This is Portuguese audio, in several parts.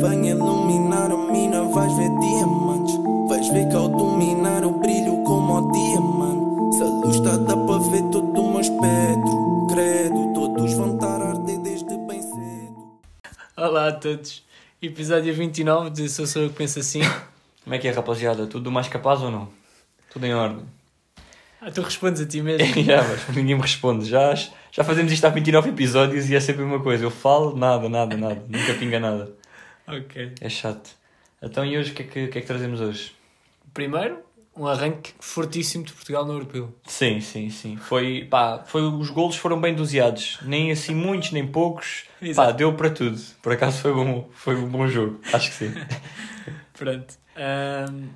Venha iluminar a mina, vais ver diamantes. Vais ver que ao dominar eu brilho como o diamante. Se a luz está, dá para ver todo o meu espectro. Credo, todos vão estar a arder desde bem cedo. Olá a todos, episódio 29 de Sou Sou Eu Que Penso Assim. Como é que é, rapaziada? Tudo mais capaz ou não? Tudo em ordem. Ah, tu respondes a ti mesmo. Já, mas ninguém me responde. Já, já fazemos isto há 29 episódios e é sempre a mesma coisa. Eu falo, nada, nada, nada. Nunca pinga nada. Ok. É chato. Então e hoje o que, é que, que é que trazemos hoje? Primeiro, um arranque fortíssimo de Portugal no Europeu. Sim, sim, sim. Foi, pá, foi, os golos foram bem doseados. Nem assim muitos, nem poucos. Pá, Exato. deu para tudo. Por acaso foi, bom, foi um bom jogo. Acho que sim. Pronto. Ahm,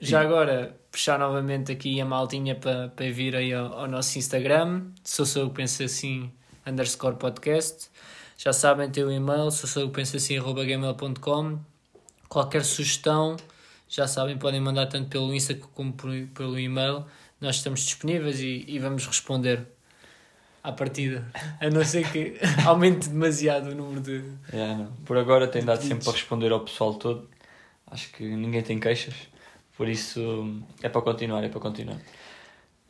já agora, puxar novamente aqui a maltinha para para vir aí ao, ao nosso Instagram. Sou Sou Eu Que Penso Assim, underscore podcast. Já sabem, tem o e-mail, gmail.com. Qualquer sugestão, já sabem, podem mandar tanto pelo Insta como por- pelo e-mail. Nós estamos disponíveis e, e vamos responder à partida. A não ser que aumente demasiado o número de. É. Por agora tem dado sempre para responder ao pessoal todo. Acho que ninguém tem queixas. Por isso é para continuar, é para continuar.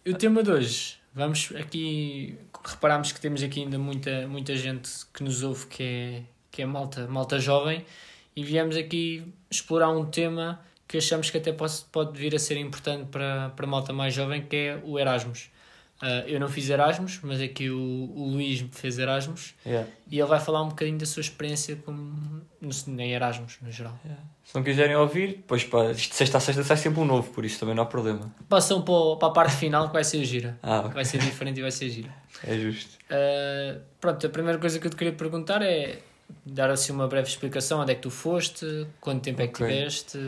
O tema de hoje, vamos aqui. Reparámos que temos aqui ainda muita, muita gente que nos ouve que é, que é malta, malta jovem e viemos aqui explorar um tema que achamos que até pode, pode vir a ser importante para, para malta mais jovem, que é o Erasmus. Ah, eu não fiz Erasmus, mas aqui o, o Luís fez Erasmus Yeah. e ele vai falar um bocadinho da sua experiência como, no, em Erasmus, no geral. Se não quiserem ouvir, depois pá, isto de sexta a sexta sai sempre um novo, por isso também não há problema. Passam para, para a parte final que vai ser gira. Ah, ok. Vai ser diferente e vai ser gira. É justo. Uh, pronto, a primeira coisa que eu te queria perguntar é dar assim uma breve explicação onde é que tu foste, quanto tempo é que tiveste.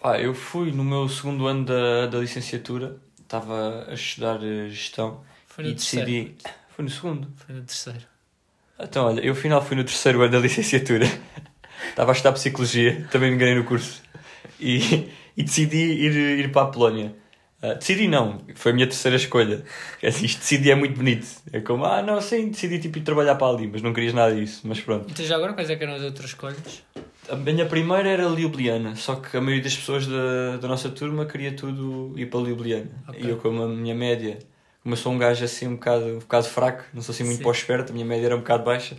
Pá, eu fui no meu segundo ano da, da licenciatura, estava a estudar eh, gestão Foi no e terceiro. decidi. Foi no segundo. Foi no terceiro. Então, olha, eu afinal fui no terceiro ano da licenciatura. Estava a estudar Psicologia, também me ganhei no curso. E, e decidi ir, ir para a Polónia. Ah, decidi não, foi a minha terceira escolha. É assim, isto decidi é muito bonito. É como, ah, não, sim, decidi tipo, ir trabalhar para ali, mas não querias nada disso. Mas pronto. Então já agora quais é que eram as outras escolhas? A minha primeira era Ljubljana, só que a maioria das pessoas da, da nossa turma queria tudo ir para Ljubljana. Ok. E eu, como a minha média, como eu sou um gajo assim um bocado, um bocado fraco, não sou assim muito Sim. para o esperto, a minha média era um bocado baixa,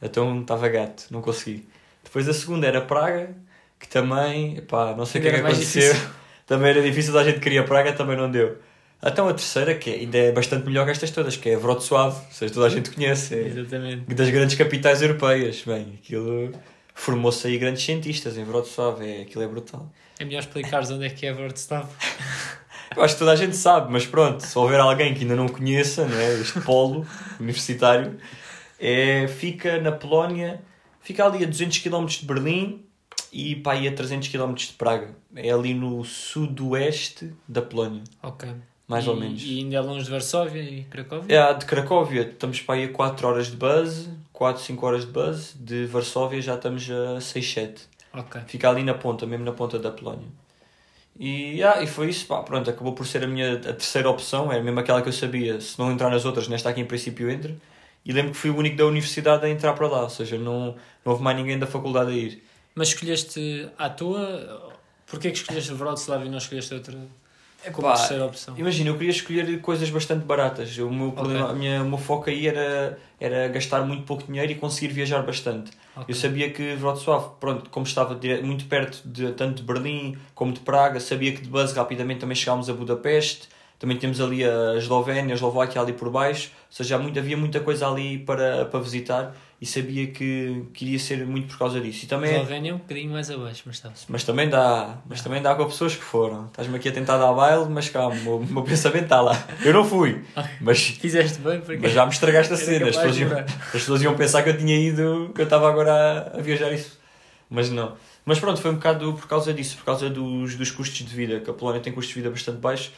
então estava gato, não consegui. Depois a segunda era Praga, que também, pá, não sei o que é que aconteceu, difícil. também era difícil, a gente queria Praga, também não deu. Então a terceira, que ainda é bastante melhor que estas todas, que é Wrocław, ou seja, toda a gente conhece, é, Exatamente. das grandes capitais europeias. Bem, aquilo formou-se aí grandes cientistas em Wrocław, é, aquilo é brutal. É melhor explicares onde é que é Wrocław. Eu acho que toda a gente sabe, mas pronto, se houver alguém que ainda não conheça, não é, este polo universitário, é, fica na Polónia, fica ali a 200 km de Berlim e pá, aí a 300 km de Praga. É ali no sudoeste da Polónia, Ok. mais E- ou menos. E ainda é longe de Varsóvia e Cracóvia? É, de Cracóvia estamos para aí a 4 horas de bus, 4, 5 horas de bus. De Varsóvia já estamos a 6, 7. Ok. Fica ali na ponta, mesmo na ponta da Polónia. E, ah, e foi isso, pá, pronto, acabou por ser a minha a terceira opção, era mesmo aquela que eu sabia, se não entrar nas outras, nesta aqui em princípio entra. E lembro que fui o único da universidade a entrar para lá, ou seja, não, não houve mais ninguém da faculdade a ir. Mas escolheste à toa? Porquê que escolheste Wrocław e não escolheste outra como Pá, terceira opção? Imagina, eu queria escolher coisas bastante baratas. O meu, problema, a minha, o meu foco aí era, era gastar muito pouco dinheiro e conseguir viajar bastante. Ok. Eu sabia que Wrocław, pronto, como estava muito perto de tanto de Berlim como de Praga, sabia que de bus rapidamente também chegámos a Budapeste, também temos ali a Eslovénia, a Eslováquia ali por baixo, ou seja, muito, havia muita coisa ali para, para visitar e sabia que, que iria ser muito por causa disso. E também, Eslovénia é um bocadinho mais abaixo, mas está. mas também dá, mas também dá com pessoas que foram. Estás-me aqui a tentar dar baile, mas calma, o meu, o meu pensamento está lá. Eu não fui, mas Fizeste bem porque mas já me estragaste a cena. As pessoas, iam, as pessoas iam pensar que eu tinha ido, que eu estava agora a, a viajar isso. Mas não. Mas pronto, foi um bocado por causa disso, por causa dos, dos custos de vida, que a Polónia tem custos de vida bastante baixos.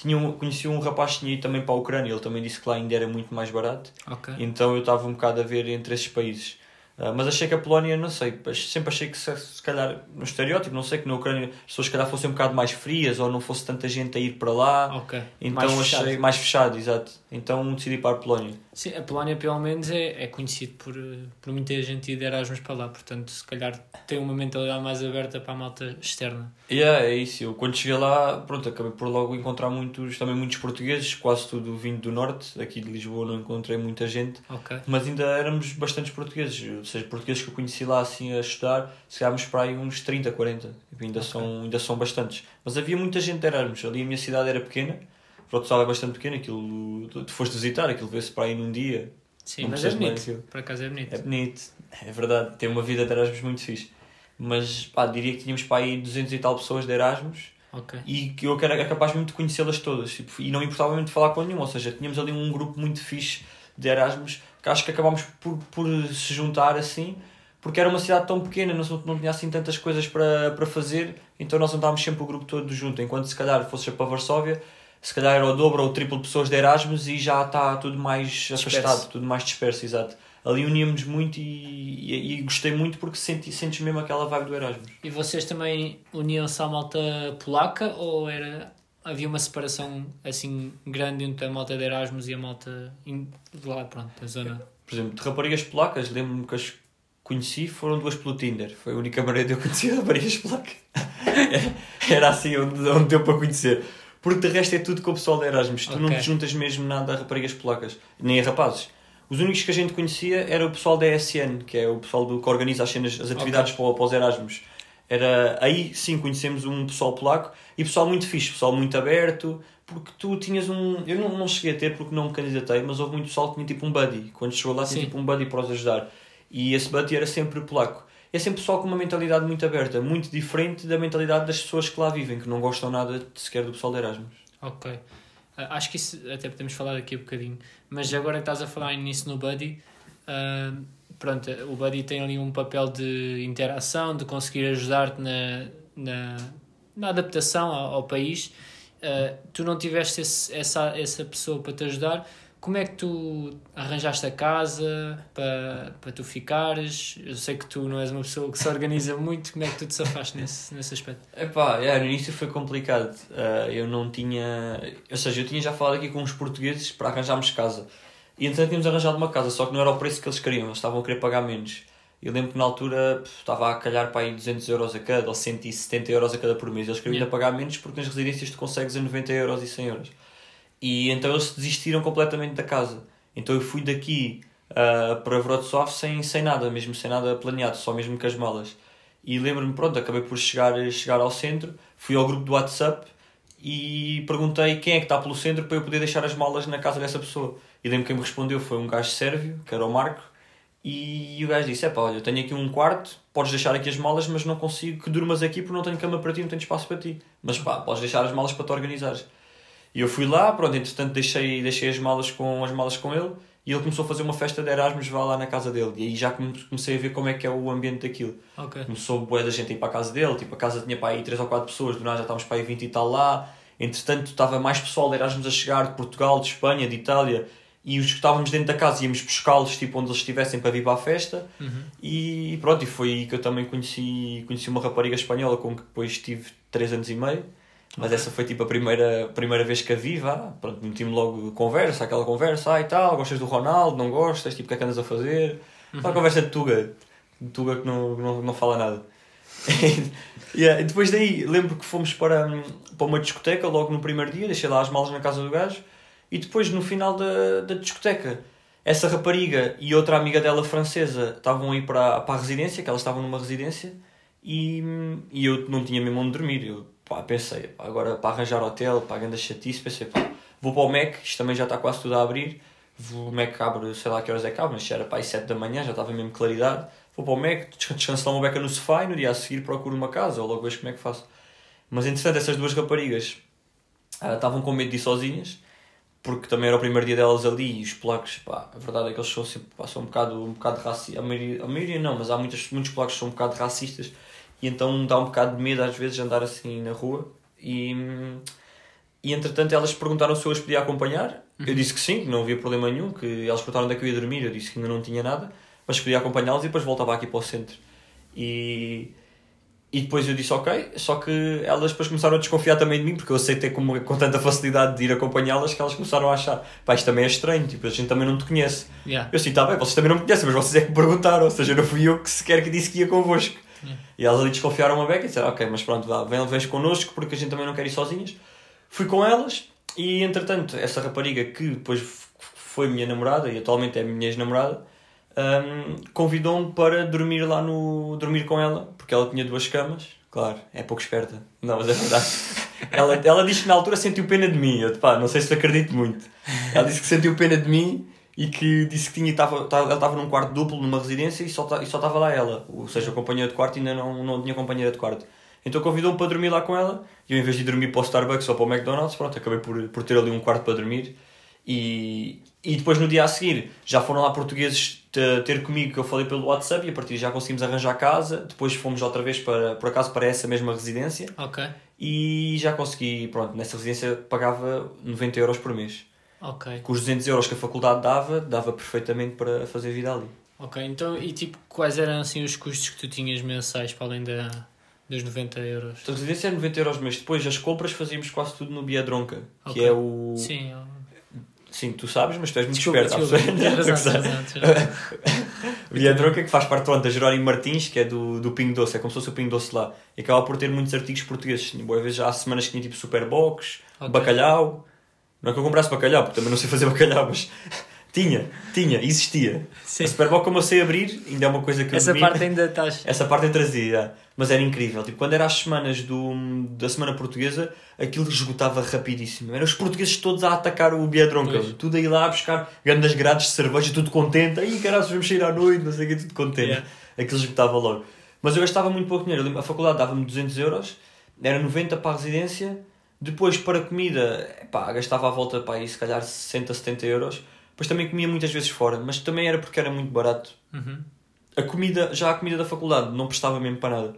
Tinha um, conheci um rapaz que tinha ido também para a Ucrânia, ele também disse que lá ainda era muito mais barato. Ok. Então eu estava um bocado a ver entre esses países. Uh, mas achei que a Polónia, não sei, sempre achei que se, se calhar, no estereótipo, não sei, que na Ucrânia as pessoas se calhar fossem um bocado mais frias ou não fosse tanta gente a ir para lá. Ok. Então Mais achei mais fechado, exato. Então decidi para a Polónia. Sim, a Polónia pelo menos é, é conhecido por, por muita gente ir de Erasmus para lá, portanto se calhar tem uma mentalidade mais aberta para a malta externa. Yeah, é isso. Eu quando cheguei lá, pronto, acabei por logo encontrar muitos, também muitos portugueses, quase tudo vindo do norte. Aqui de Lisboa não encontrei muita gente, Ok. mas ainda éramos bastantes portugueses. Ou seja, portugueses que eu conheci lá assim a estudar, chegámos para aí uns 30, 40. Tipo, ainda, Ok. são, ainda são bastantes. Mas havia muita gente de Erasmus. Ali a minha cidade era pequena, Portugal é bastante pequena, aquilo tu, foste visitar, aquilo vê-se para aí num dia. Sim, Não mas é bonito. Por acaso é bonito. É bonito, é verdade, tem uma vida de Erasmus muito fixe. Mas pá, diria que tínhamos para aí 200 e tal pessoas de Erasmus Ok. e que eu era capaz mesmo de conhecê-las todas tipo, e não importava muito falar com nenhuma, ou seja, tínhamos ali um grupo muito fixe de Erasmus que acho que acabámos por, por se juntar assim porque era uma cidade tão pequena, não, não tinha assim tantas coisas para, para fazer, então nós andávamos sempre o grupo todo junto, enquanto se calhar fosse para Varsóvia, se calhar era o dobro ou o triplo de pessoas de Erasmus e já está tudo mais Disperso. afastado, tudo mais disperso, exato. Ali uníamos muito e, e, e gostei muito porque senti, sentes mesmo aquela vibe do Erasmus. E vocês também uniam-se à malta polaca ou era havia uma separação assim grande entre a malta de Erasmus e a malta in- de lá, pronto, da zona? Por exemplo, de raparigas polacas, lembro-me que as conheci foram duas pelo Tinder. Foi a única maneira de eu conhecer raparigas polacas. Era assim onde, onde deu para conhecer. Porque de resto é tudo com o pessoal de Erasmus. Tu não te juntas mesmo nada a raparigas polacas, nem a rapazes. Os únicos que a gente conhecia era o pessoal da ESN, que é o pessoal do, que organiza as cenas, as atividades para, o- para os Erasmus. Era, aí sim conhecemos um pessoal polaco e pessoal muito fixe, pessoal muito aberto, porque tu tinhas um. Eu não, não cheguei a ter porque não me candidatei, mas houve muito pessoal que tinha tipo um buddy. Quando chegou lá, tinha Sim. tipo um buddy para os ajudar. E esse buddy era sempre polaco. É sempre pessoal com uma mentalidade muito aberta, muito diferente da mentalidade das pessoas que lá vivem, que não gostam nada sequer do pessoal de Erasmus. Ok. Ah, acho que isso até podemos falar daqui a bocadinho. Mas agora que estás a falar nisso no Buddy, ah, pronto, o Buddy tem ali um papel de interação, de conseguir ajudar-te na, na, na adaptação ao, ao país. Ah, tu não tiveste esse- essa, essa pessoa para te ajudar. Como é que tu arranjaste a casa para, para tu ficares? Eu sei que tu não és uma pessoa que se organiza muito. Como é que tu te safaste nesse, nesse aspecto? Epá, é, no início foi complicado. Ah, eu não tinha. Ou seja, eu tinha já falado aqui com uns portugueses para arranjarmos casa. E então tínhamos arranjado uma casa, só que não era o preço que eles queriam, eles estavam a querer pagar menos. Eu lembro que na altura pff, estava a calhar para aí 200 euros a cada ou 170 euros a cada por mês. Eles queriam ainda Yeah. pagar menos porque nas residências tu consegues a 90 euros e 100 euros. E então eles desistiram completamente da casa. Então eu fui daqui ah, para Wrocław sem, sem nada, mesmo sem nada planeado, só mesmo com as malas. E lembro-me, pronto, acabei por chegar, chegar ao centro, fui ao grupo do WhatsApp e perguntei quem é que está pelo centro para eu poder deixar as malas na casa dessa pessoa. E lembro que quem me respondeu foi um gajo sérvio, que era o Marco, e o gajo disse: É pá, olha, eu tenho aqui um quarto, podes deixar aqui as malas, mas não consigo que durmas aqui porque não tenho cama para ti, não tenho espaço para ti. Mas pá, podes deixar as malas para te organizares. E eu fui lá, pronto, entretanto deixei, deixei as malas com as malas com ele e ele começou a fazer uma festa de Erasmus vá lá na casa dele. E aí já come- comecei a ver como é que é o ambiente daquilo. Ok. Começou boa da gente a ir para a casa dele, tipo, a casa tinha para aí 3 ou 4 pessoas, do nada já estávamos para aí 20 e tal lá. Entretanto, estava mais pessoal de Erasmus a chegar, de Portugal, de Espanha, de Itália, e os que estávamos dentro da casa íamos buscá-los, tipo, onde eles estivessem para vir para a festa. Uhum. E pronto, e foi aí que eu também conheci, conheci uma rapariga espanhola com que depois tive 3 anos e meio. Mas essa foi tipo a primeira, primeira vez que a vi, vá. Pronto, meti-me logo conversa, aquela conversa, ah e tal, gostas do Ronaldo, não gostas, tipo, o que é que andas a fazer? Aquela conversa de Tuga, de Tuga que não, não, não fala nada. Yeah, e depois daí, lembro que fomos para, hum, para uma discoteca logo no primeiro dia, deixei lá as malas na casa do gajo, e depois no final da, da discoteca, essa rapariga e outra amiga dela francesa estavam a ir para, para a residência, que elas estavam numa residência, e, hum, e eu não tinha mesmo onde dormir. Eu pá, pensei, agora para arranjar hotel, para a chatice, pensei, pá, vou para o Mac, isto também já está quase tudo a abrir. O Mac abre, sei lá que horas é que abre, mas era para aí 7 da manhã, já estava mesmo claridade. Vou para o Mac, descan- descanso lá uma beca no sofá e no dia a seguir procuro uma casa, ou logo vejo como é que faço. Mas entretanto, essas duas raparigas ah, estavam com medo de ir sozinhas, porque também era o primeiro dia delas ali e os polacos, pá, a verdade é que eles são, sempre, pá, são um bocado, um bocado racistas. A maioria, a maioria não, mas há muitos, muitos polacos que são um bocado racistas e então dá um bocado de medo às vezes de andar assim na rua. E, e entretanto elas perguntaram se eu as podia acompanhar. Eu disse que sim, que não havia problema nenhum, que elas perguntaram onde é que eu ia dormir, eu disse que ainda não tinha nada. mas podia acompanhá-los e depois voltava aqui para o centro. E, e depois eu disse ok, só que elas depois começaram a desconfiar também de mim, porque eu aceitei com, com tanta facilidade de ir acompanhá-las que elas começaram a achar, pá, isto também é estranho, tipo, a gente também não te conhece. Yeah. Eu assim, tá bem, vocês também não me conhecem, mas vocês é que me perguntaram, ou seja, não fui eu que sequer que disse que ia convosco. Yeah. E elas ali desconfiaram uma beca e disseram, ok, mas pronto, vá, vem, vens connosco porque a gente também não quer ir sozinhas. Fui com elas e, entretanto, essa rapariga que depois foi minha namorada e atualmente é minha ex-namorada, hum, convidou-me para dormir lá no... dormir com ela, porque ela tinha duas camas. Claro, é pouco esperta. Não, mas é verdade. ela, ela disse que na altura sentiu pena de mim. Eu, pá, não sei se acredito muito. Ela disse que sentiu pena de mim e que disse que tinha, tava, ela estava num quarto duplo numa residência e só ta- só estava lá ela. Ou seja, a companheira de quarto ainda não, não tinha companheira de quarto. Então convidou-me para dormir lá com ela e eu, em vez de dormir para o Starbucks ou para o McDonald's, pronto, acabei por, por ter ali um quarto para dormir. E, e depois no dia a seguir já foram lá portugueses te- ter comigo que eu falei pelo WhatsApp e a partir já conseguimos arranjar casa. Depois fomos outra vez para, por acaso para essa mesma residência Ok, e já consegui, pronto, nessa residência pagava 90 euros por mês. Ok. Com os 200 euros que a faculdade dava, dava perfeitamente para fazer vida ali. Ok, então e tipo, quais eram assim os custos que tu tinhas mensais para além da, dos 90 euros? A residência é 90 euros mês. Depois as compras fazíamos quase tudo no Biadronca, que Ok. é o... Sim, eu- Sim, tu sabes, mas tu és muito desculpa, esperto. desculpa. Biadronca, que faz parte pronto, da Jerónimo Martins, que é do, do Pingo Doce, é como se fosse o Pingo Doce lá. E acaba por ter muitos artigos portugueses. Vezes já há semanas que tinha tipo Superbox, Ok. bacalhau. Não é que eu comprasse bacalhau, porque também não sei fazer bacalhau, mas tinha, tinha, existia. Sim. A Superbox, como eu sei abrir, ainda é uma coisa que eu Essa parte ainda estás. Essa parte eu trazia, mas era incrível. Tipo, quando era as semanas do, da semana portuguesa, aquilo esgotava rapidíssimo. Eram os portugueses todos a atacar o Biadronca. Pois. Tudo a ir lá a buscar grandes grades de cerveja, tudo contente. Aí, caralho, vamos sair à noite, não sei o que, tudo contente. Yeah. Aquilo esgotava logo. Mas eu gastava muito pouco dinheiro. A faculdade dava-me 200 euros, era 90 para a residência. Depois, para comida, pá, gastava à volta, pá, aí, se calhar 60, 70 euros. Depois também comia muitas vezes fora, mas também era porque era muito barato Uhum. a comida, já a comida da faculdade não prestava mesmo para nada.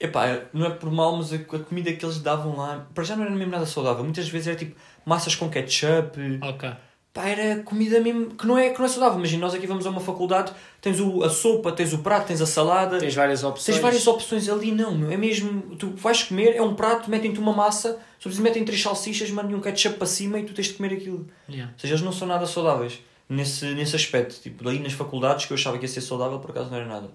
Epá, não é por mal, mas a, comida que eles davam lá, para já não era mesmo nada saudável. Muitas vezes era tipo massas com ketchup. Ok. Pá, era comida mesmo que não é, que não é saudável. Imagina, nós aqui vamos a uma faculdade, tens o, a sopa, tens o prato, tens a salada. Tens várias opções. Tens várias opções ali, não, meu. É mesmo, tu vais comer, é um prato, metem-te uma massa, só preciso metem três salsichas, mandam um ketchup para cima e tu tens de comer aquilo. Yeah. Ou seja, eles não são nada saudáveis nesse, nesse aspecto. Tipo, daí nas faculdades que eu achava que ia ser saudável, por acaso não era nada.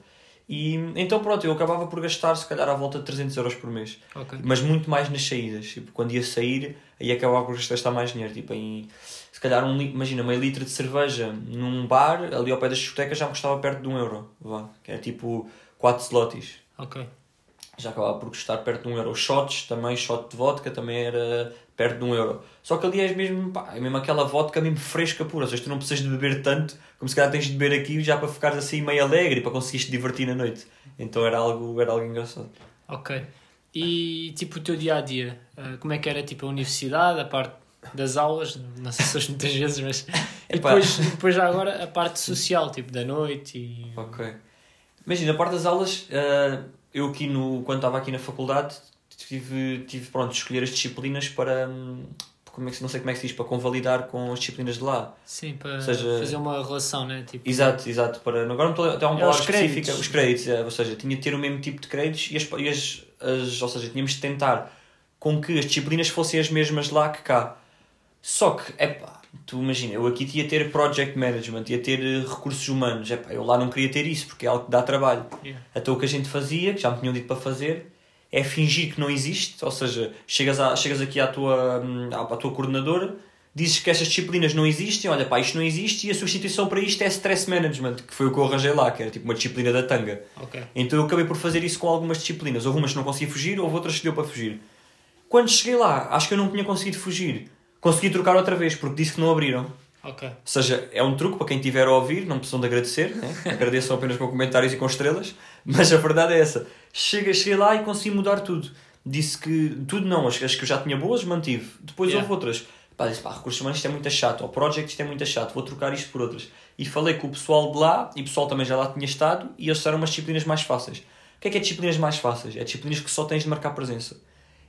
E então pronto, eu acabava por gastar se calhar à volta de 300 euros por mês. Ok. Mas muito mais nas saídas. Tipo, quando ia sair, aí acabava por gastar mais dinheiro. Tipo, em, calhar, um, imagina, meio litro de cerveja num bar, ali ao pé da discoteca, já me custava perto de um euro. Vá, que é tipo 4 slotis Ok. já acabava por custar perto de um euro. Shots também, shot de vodka também era perto de um euro. Só que ali és mesmo, pá, é mesmo aquela vodka mesmo fresca pura, ou seja, tu não precisas de beber tanto como se calhar tens de beber aqui já para ficares assim meio alegre e para conseguires te divertir na noite. Então era algo, era algo engraçado. Ok. E tipo o teu dia a dia, como é que era tipo a universidade, a parte das aulas, não sei se hoje muitas vezes, mas e depois, depois já agora a parte social, tipo da noite e Ok. Imagina, a parte das aulas, ah, eu aqui no, quando estava aqui na faculdade, tive, tive pronto, de escolher as disciplinas para, hum, como é que, não sei como é que se diz, para convalidar com as disciplinas de lá. sim, para seja- fazer uma relação, né? Tipo, Exato, exato. Para, agora não estou até uma É, palavra créditos. específica. Os créditos, é, ou seja, tinha de ter o mesmo tipo de créditos e, as, e as, as- ou seja, tínhamos de tentar com que as disciplinas fossem as mesmas lá que cá. Só que, epá, tu imagina, eu aqui ia ter project management, ia ter eh, recursos humanos, epá, eu lá não queria ter isso porque é algo que dá trabalho. Yeah. Então o que a gente fazia, que já me tinham dito para fazer, é fingir que não existe, ou seja, chegas, a, chegas aqui à tua, hum, à, à tua coordenadora, dizes que estas disciplinas não existem, olha pá, isto não existe e a substituição para isto é stress management, que foi o que eu arranjei lá, que era tipo uma disciplina da tanga. Ok. Então eu acabei por fazer isso com algumas disciplinas. Houve umas que não consegui fugir, houve outras que deu para fugir. Quando cheguei lá, acho que eu não tinha conseguido fugir. Consegui trocar outra vez, porque disse que não abriram. Ok. Ou seja, é um truque para quem estiver a ouvir, não precisam de agradecer, né? agradeçam apenas com comentários e com estrelas, mas a verdade é essa. Cheguei, cheguei lá e consegui mudar tudo. Disse que, tudo não, as, as que eu já tinha boas, mantive. Depois Yeah. houve outras. Pá, disse, pá, recursos humanos isto é muito chato, ou project isto é muito chato, vou trocar isto por outras. E falei com o pessoal de lá, e o pessoal também já lá tinha estado, e eles disseram umas disciplinas mais fáceis. O que é que é disciplinas mais fáceis? É disciplinas que só tens de marcar presença.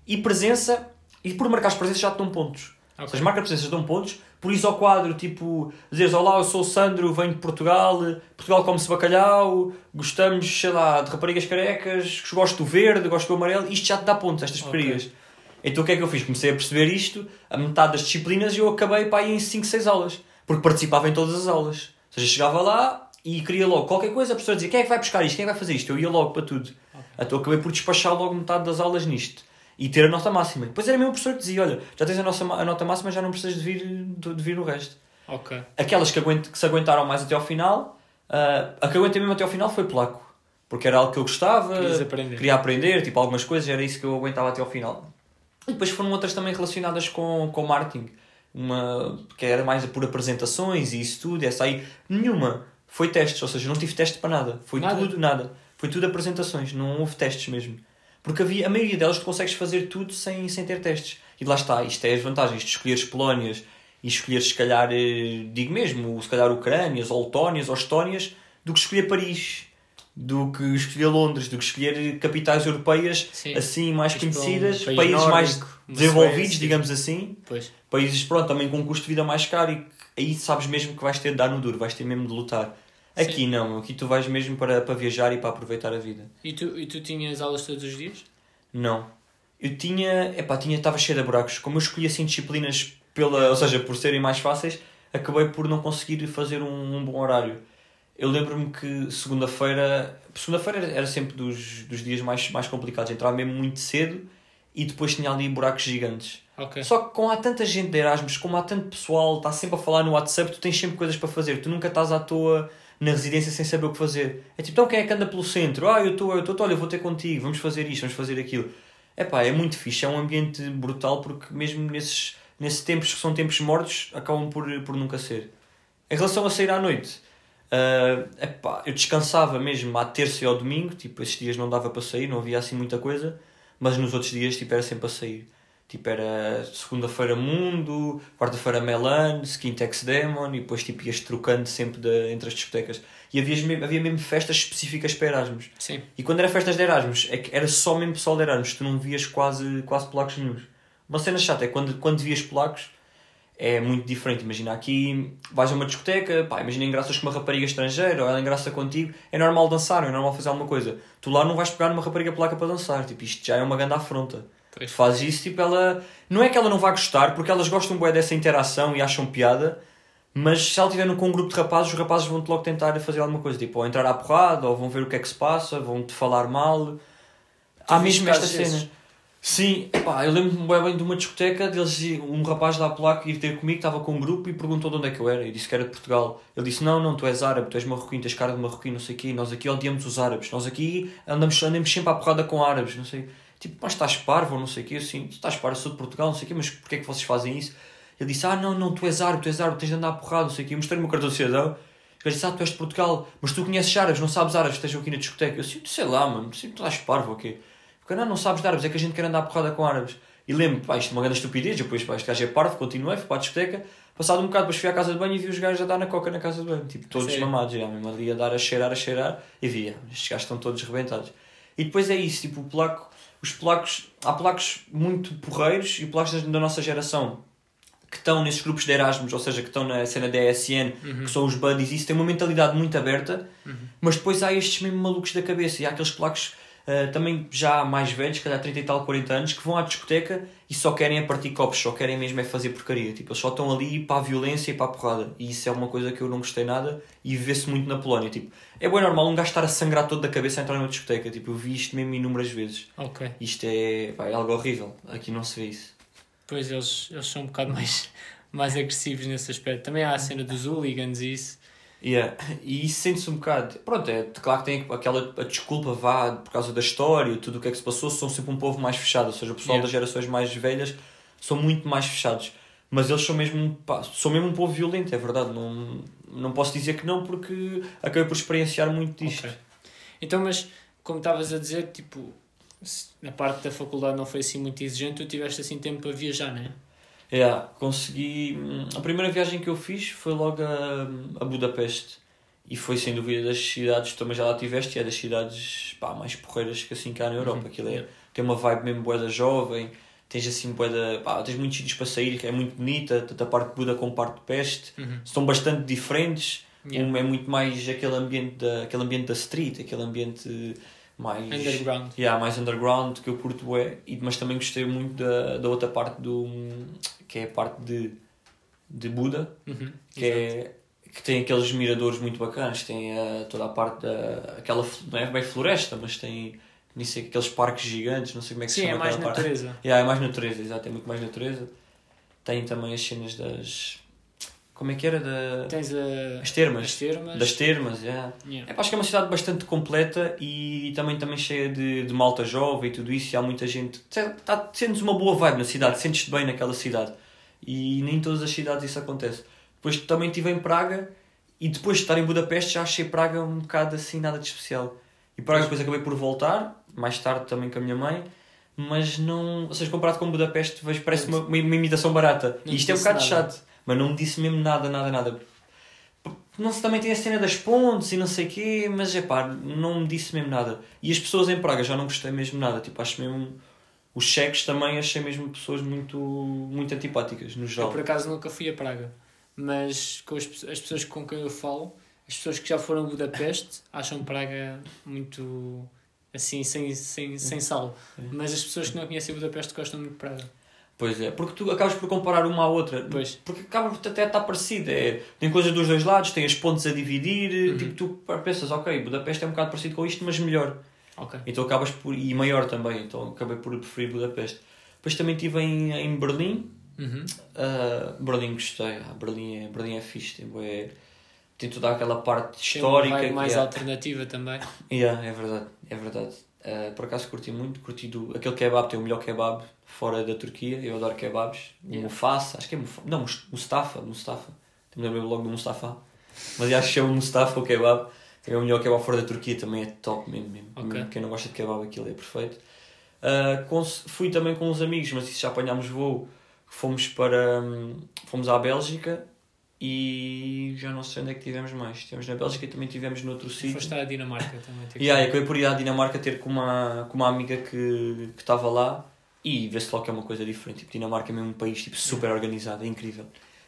E presença, e por marcares presença já te dão pontos. Ou seja, marca presenças dão pontos, por isso ao quadro, tipo, dizeres Olá, eu sou o Sandro, venho de Portugal, Portugal come-se bacalhau, gostamos, sei lá, de raparigas carecas, gosto do verde, gosto do amarelo, isto já te dá pontos, estas Ok. porcarias. Então o que é que eu fiz? Comecei a perceber isto, a metade das disciplinas, e eu acabei para aí em 5, 6 aulas, porque participava em todas as aulas. Ou seja, chegava lá e queria logo qualquer coisa, a professora dizia quem é que vai buscar isto, quem é que vai fazer isto? Eu ia logo para tudo. Então acabei por despachar logo metade das aulas nisto. E ter a nota máxima. Depois era mesmo o professor que dizia, olha, já tens a, nossa, a nota máxima, já não precisas de vir, de, de vir no resto. Ok. Aquelas que, aguent, que se aguentaram mais até ao final, ah, a que aguentei mesmo até ao final foi polaco. Porque era algo que eu gostava, aprender. queria aprender, tipo algumas coisas, era isso que eu aguentava até ao final. E depois foram outras também relacionadas com, com marketing, uma, que era mais por apresentações e isso tudo, essa aí, nenhuma foi testes, ou seja, não tive teste para nada, foi Nada? tudo, nada, foi tudo apresentações, não houve testes mesmo. Porque havia, a maioria delas tu consegues fazer tudo sem, sem ter testes. E lá está, isto é as vantagens de escolheres Polónias e escolheres, se calhar, eh, digo mesmo, se calhar Ucrânias, ou Letónias, ou Estónias, do que escolher Paris, do que escolher Londres, do que escolher capitais europeias Sim. assim mais Isto para um conhecidas, país países mais nórdico, desenvolvidos, Suécia. digamos assim, Pois. países pronto, também com um custo de vida mais caro e aí sabes mesmo que vais ter de dar no duro, vais ter mesmo de lutar. Aqui Sim. não, aqui tu vais mesmo para, para viajar e para aproveitar a vida. E tu, e tu tinhas aulas todos os dias? Não. Eu tinha, epá, tinha, estava cheio de buracos. Como eu escolhi assim disciplinas pela, ou seja, por serem mais fáceis, acabei por não conseguir fazer um, um bom horário. Eu lembro-me que segunda-feira, segunda-feira era- sempre dos, dos dias mais, mais complicados, entrava mesmo muito cedo e depois tinha ali buracos gigantes. Ok. Só que como há tanta gente de Erasmus, como há tanto pessoal, está sempre a falar no WhatsApp, tu tens sempre coisas para fazer. Tu nunca estás à toa na residência sem saber o que fazer. É tipo, então quem é que anda pelo centro? Ah, eu estou, eu estou, olha, vou ter contigo, vamos fazer isto, vamos fazer aquilo. Epá, é muito fixe, é um ambiente brutal porque mesmo nesses, nesses tempos que são tempos mortos, acabam por, por nunca ser. Em relação a sair à noite, ah, epá, eu descansava mesmo à terça e ao domingo, tipo, esses dias não dava para sair, não havia assim muita coisa, mas nos outros dias tipo, era sempre a sair. Tipo, era segunda-feira Mundo, quarta-feira Melan, Skintex Demon e depois tipo, ias trocando sempre de, entre as discotecas. E havia, mesmo- havia mesmo festas específicas para Erasmus. Sim. E quando era festas de Erasmus, é que era só mesmo pessoal de Erasmus, tu não vias quase, quase polacos nenhums. Uma cena chata é quando, quando vias polacos é muito diferente. Imagina aqui, vais a uma discoteca, pá, imagina engraças com uma rapariga estrangeira ou ela engraça contigo, é normal dançar, é normal fazer alguma coisa. Tu lá não vais pegar numa rapariga polaca para dançar, tipo, isto já é uma grande afronta. Pois. Tu fazes isso, tipo, ela. Não é que ela não vá gostar, porque elas gostam bué dessa interação e acham piada, mas se ela estiver com um grupo de rapazes, os rapazes vão-te logo tentar fazer alguma coisa, tipo, ou entrar à porrada, ou vão ver o que é que se passa, vão-te falar mal. Há viste mesmo esta cena. desses? Sim, pá, eu lembro-me bem, bem de uma discoteca, deles, um rapaz lá polaco ir ter comigo, estava com um grupo e perguntou de onde é que eu era. Eu disse que era de Portugal. Ele disse: Não, não, tu és árabe, tu és marroquino, tens cara de marroquino, não sei o quê. Nós aqui odiamos os árabes. Nós aqui andamos, andamos sempre à porrada com árabes, não sei. Tipo, mas estás parvo, ou não sei o quê. Assim, estás parvo, sou de Portugal, não sei o quê, mas porquê é que vocês fazem isso? Ele disse: Ah, não, não, tu és árabe, tu és árabe, tens de andar à porrada, não sei o quê. Eu mostrei-lhe o cartão de cidadão. Ele disse: Ah, tu és de Portugal, mas tu conheces árabes, não sabes árabes, estejam aqui na discoteca. Eu disse: Sei lá, mano, sim, tu estás parvo, ok. Porque não, não sabes de árabes, é que a gente quer andar porrada com árabes. E lembro, pá, isto é uma grande estupidez. Depois, pá, este gajo é parvo, continuei, fui para a discoteca. Passado um bocado, depois fui à casa de banho e vi os gajos a dar na coca na casa de banho. Tipo, todos Sério? mamados, já, mesmo ali a dar, a cheirar, a cheirar. E via, estes gajos estão todos rebentados. E depois é isso, tipo, o polaco, os polacos, há polacos muito porreiros e polacos da nossa geração que estão nesses grupos de Erasmus, ou seja, que estão na cena da ESN, que são os buddies, isso tem uma mentalidade muito aberta, mas depois há estes mesmo malucos da cabeça e há aqueles polacos ah, também já mais velhos, calhar 30 e tal, 40 anos, que vão à discoteca e só querem é partir copos, só querem mesmo é fazer porcaria. Tipo, eles só estão ali para a violência e para a porrada. E isso é uma coisa que eu não gostei nada e vê-se muito na Polónia. Tipo, é bem normal um gajo estar a sangrar todo da cabeça a entrar numa discoteca. Tipo, eu vi isto mesmo inúmeras vezes. Ok. Isto é, pá, é algo horrível. Aqui não se vê isso. Pois eles, eles são um bocado mais, mais agressivos nesse aspecto. Também há a cena dos hooligans e isso. Yeah. E isso sente-se um bocado. Pronto, é claro que tem aquela a desculpa vá por causa da história, tudo o que é que se passou, são sempre um povo mais fechado. Ou seja, o pessoal Yeah. das gerações mais velhas são muito mais fechados. Mas eles são mesmo, pá, são mesmo um povo violento, é verdade. Não, não posso dizer que não, porque acabei por experienciar muito disto. Ok. Então, mas como estavas a dizer, tipo, na parte da faculdade não foi assim muito exigente, tu tiveste assim tempo para viajar, não é? Yeah, consegui. hum, A primeira viagem que eu fiz foi logo a, a Budapeste. E foi sem dúvida das cidades, tu também já lá tiveste, e é das cidades pá, mais porreiras que assim cá na Europa. Uhum, Aquilo é, tem uma vibe mesmo boeda jovem, tens assim de, pá, tens muitos sítios para sair, é muito bonita, tanto a parte de Buda como a parte de Peste, Uhum. são bastante diferentes. Yeah. Um é muito mais aquele ambiente da, aquele ambiente da street, aquele ambiente mais Underground. Yeah, mais underground que eu curto bué, mas também gostei muito da, da outra parte do que é a parte de, de Buda, Uhum. que é que tem aqueles miradores muito bacanas, tem eh, toda a parte da aquela não é bem floresta, mas tem nem sei, aqueles parques gigantes, não sei como é que se Sim, é chama mais aquela parte. natureza. Yeah, é mais natureza, exato, é muito mais natureza. Tem também as cenas das como é que era da Tens a, as termas, as termas. das termas, yeah. Yeah. É, acho que é uma cidade bastante completa e também, também cheia de, de malta jovem e tudo isso. E há muita gente. Tá, sentes uma boa vibe na cidade, sentes-te bem naquela cidade. E nem em todas as cidades isso acontece. Depois também estive em Praga e depois de estar em Budapeste já achei Praga um bocado assim, nada de especial. E Praga depois acabei por voltar, mais tarde também com a minha mãe. Mas não. Ou seja, comparado com Budapeste, vejo, parece uma, uma, imitação barata. Não e isto é um bocado nada. chato. Mas não me disse mesmo nada, nada, nada. Não se também tem a cena das pontes e não sei o quê, mas é pá, não me disse mesmo nada. E as pessoas em Praga já não gostei mesmo nada. Tipo, acho mesmo. Os cheques também achei mesmo pessoas muito, muito antipáticas, no Eu geral. por acaso nunca fui a Praga, mas com as, as pessoas com quem eu falo, as pessoas que já foram a Budapeste acham Praga muito assim, sem, sem, sem sal. Mas as pessoas que não conhecem Budapeste gostam muito de Praga. Pois é, porque tu acabas por comparar uma à outra. Pois. Porque acaba por até estar parecido. É, tem coisas dos dois lados, tem as pontes a dividir. Uhum. Tipo, tu pensas, ok, Budapeste é um bocado parecido com isto, mas melhor. Ok. Então acabas por. E maior também, então acabei por preferir Budapeste. Depois também estive em, em Berlim. Uhum. Ah, Berlim gostei. Ah, Berlim, é, Berlim é fixe. Tem, bué- tem toda aquela parte Tem uma histórica. vibe que mais é, alternativa também. Yeah, é verdade, é verdade. Ah, por acaso curti muito, curti do. Aquele kebab tem o melhor kebab fora da Turquia. Eu adoro kebabs. Yeah. Mufasa, acho que é Mufasa. Não, Mus- Mustafa, Mustafa. Também lembro logo do Mustafa. Mas acho que é o Mustafa o kebab. É o melhor kebab fora da Turquia, também é top mesmo. mesmo. Ok. Quem não gosta de kebab, aquilo é perfeito. Ah, cons- fui também com uns amigos, mas isso já apanhámos voo. Fomos para. hum, Fomos à Bélgica e já não sei onde é que tivemos mais. Estivemos na Bélgica e também tivemos noutro sítio. Foste à Dinamarca também. que- E aí, acabei por ir à Dinamarca ter com uma, com uma amiga que que estava lá e vê-se logo que é uma coisa diferente. Tipo, Dinamarca é mesmo um país tipo, super organizado, é incrível.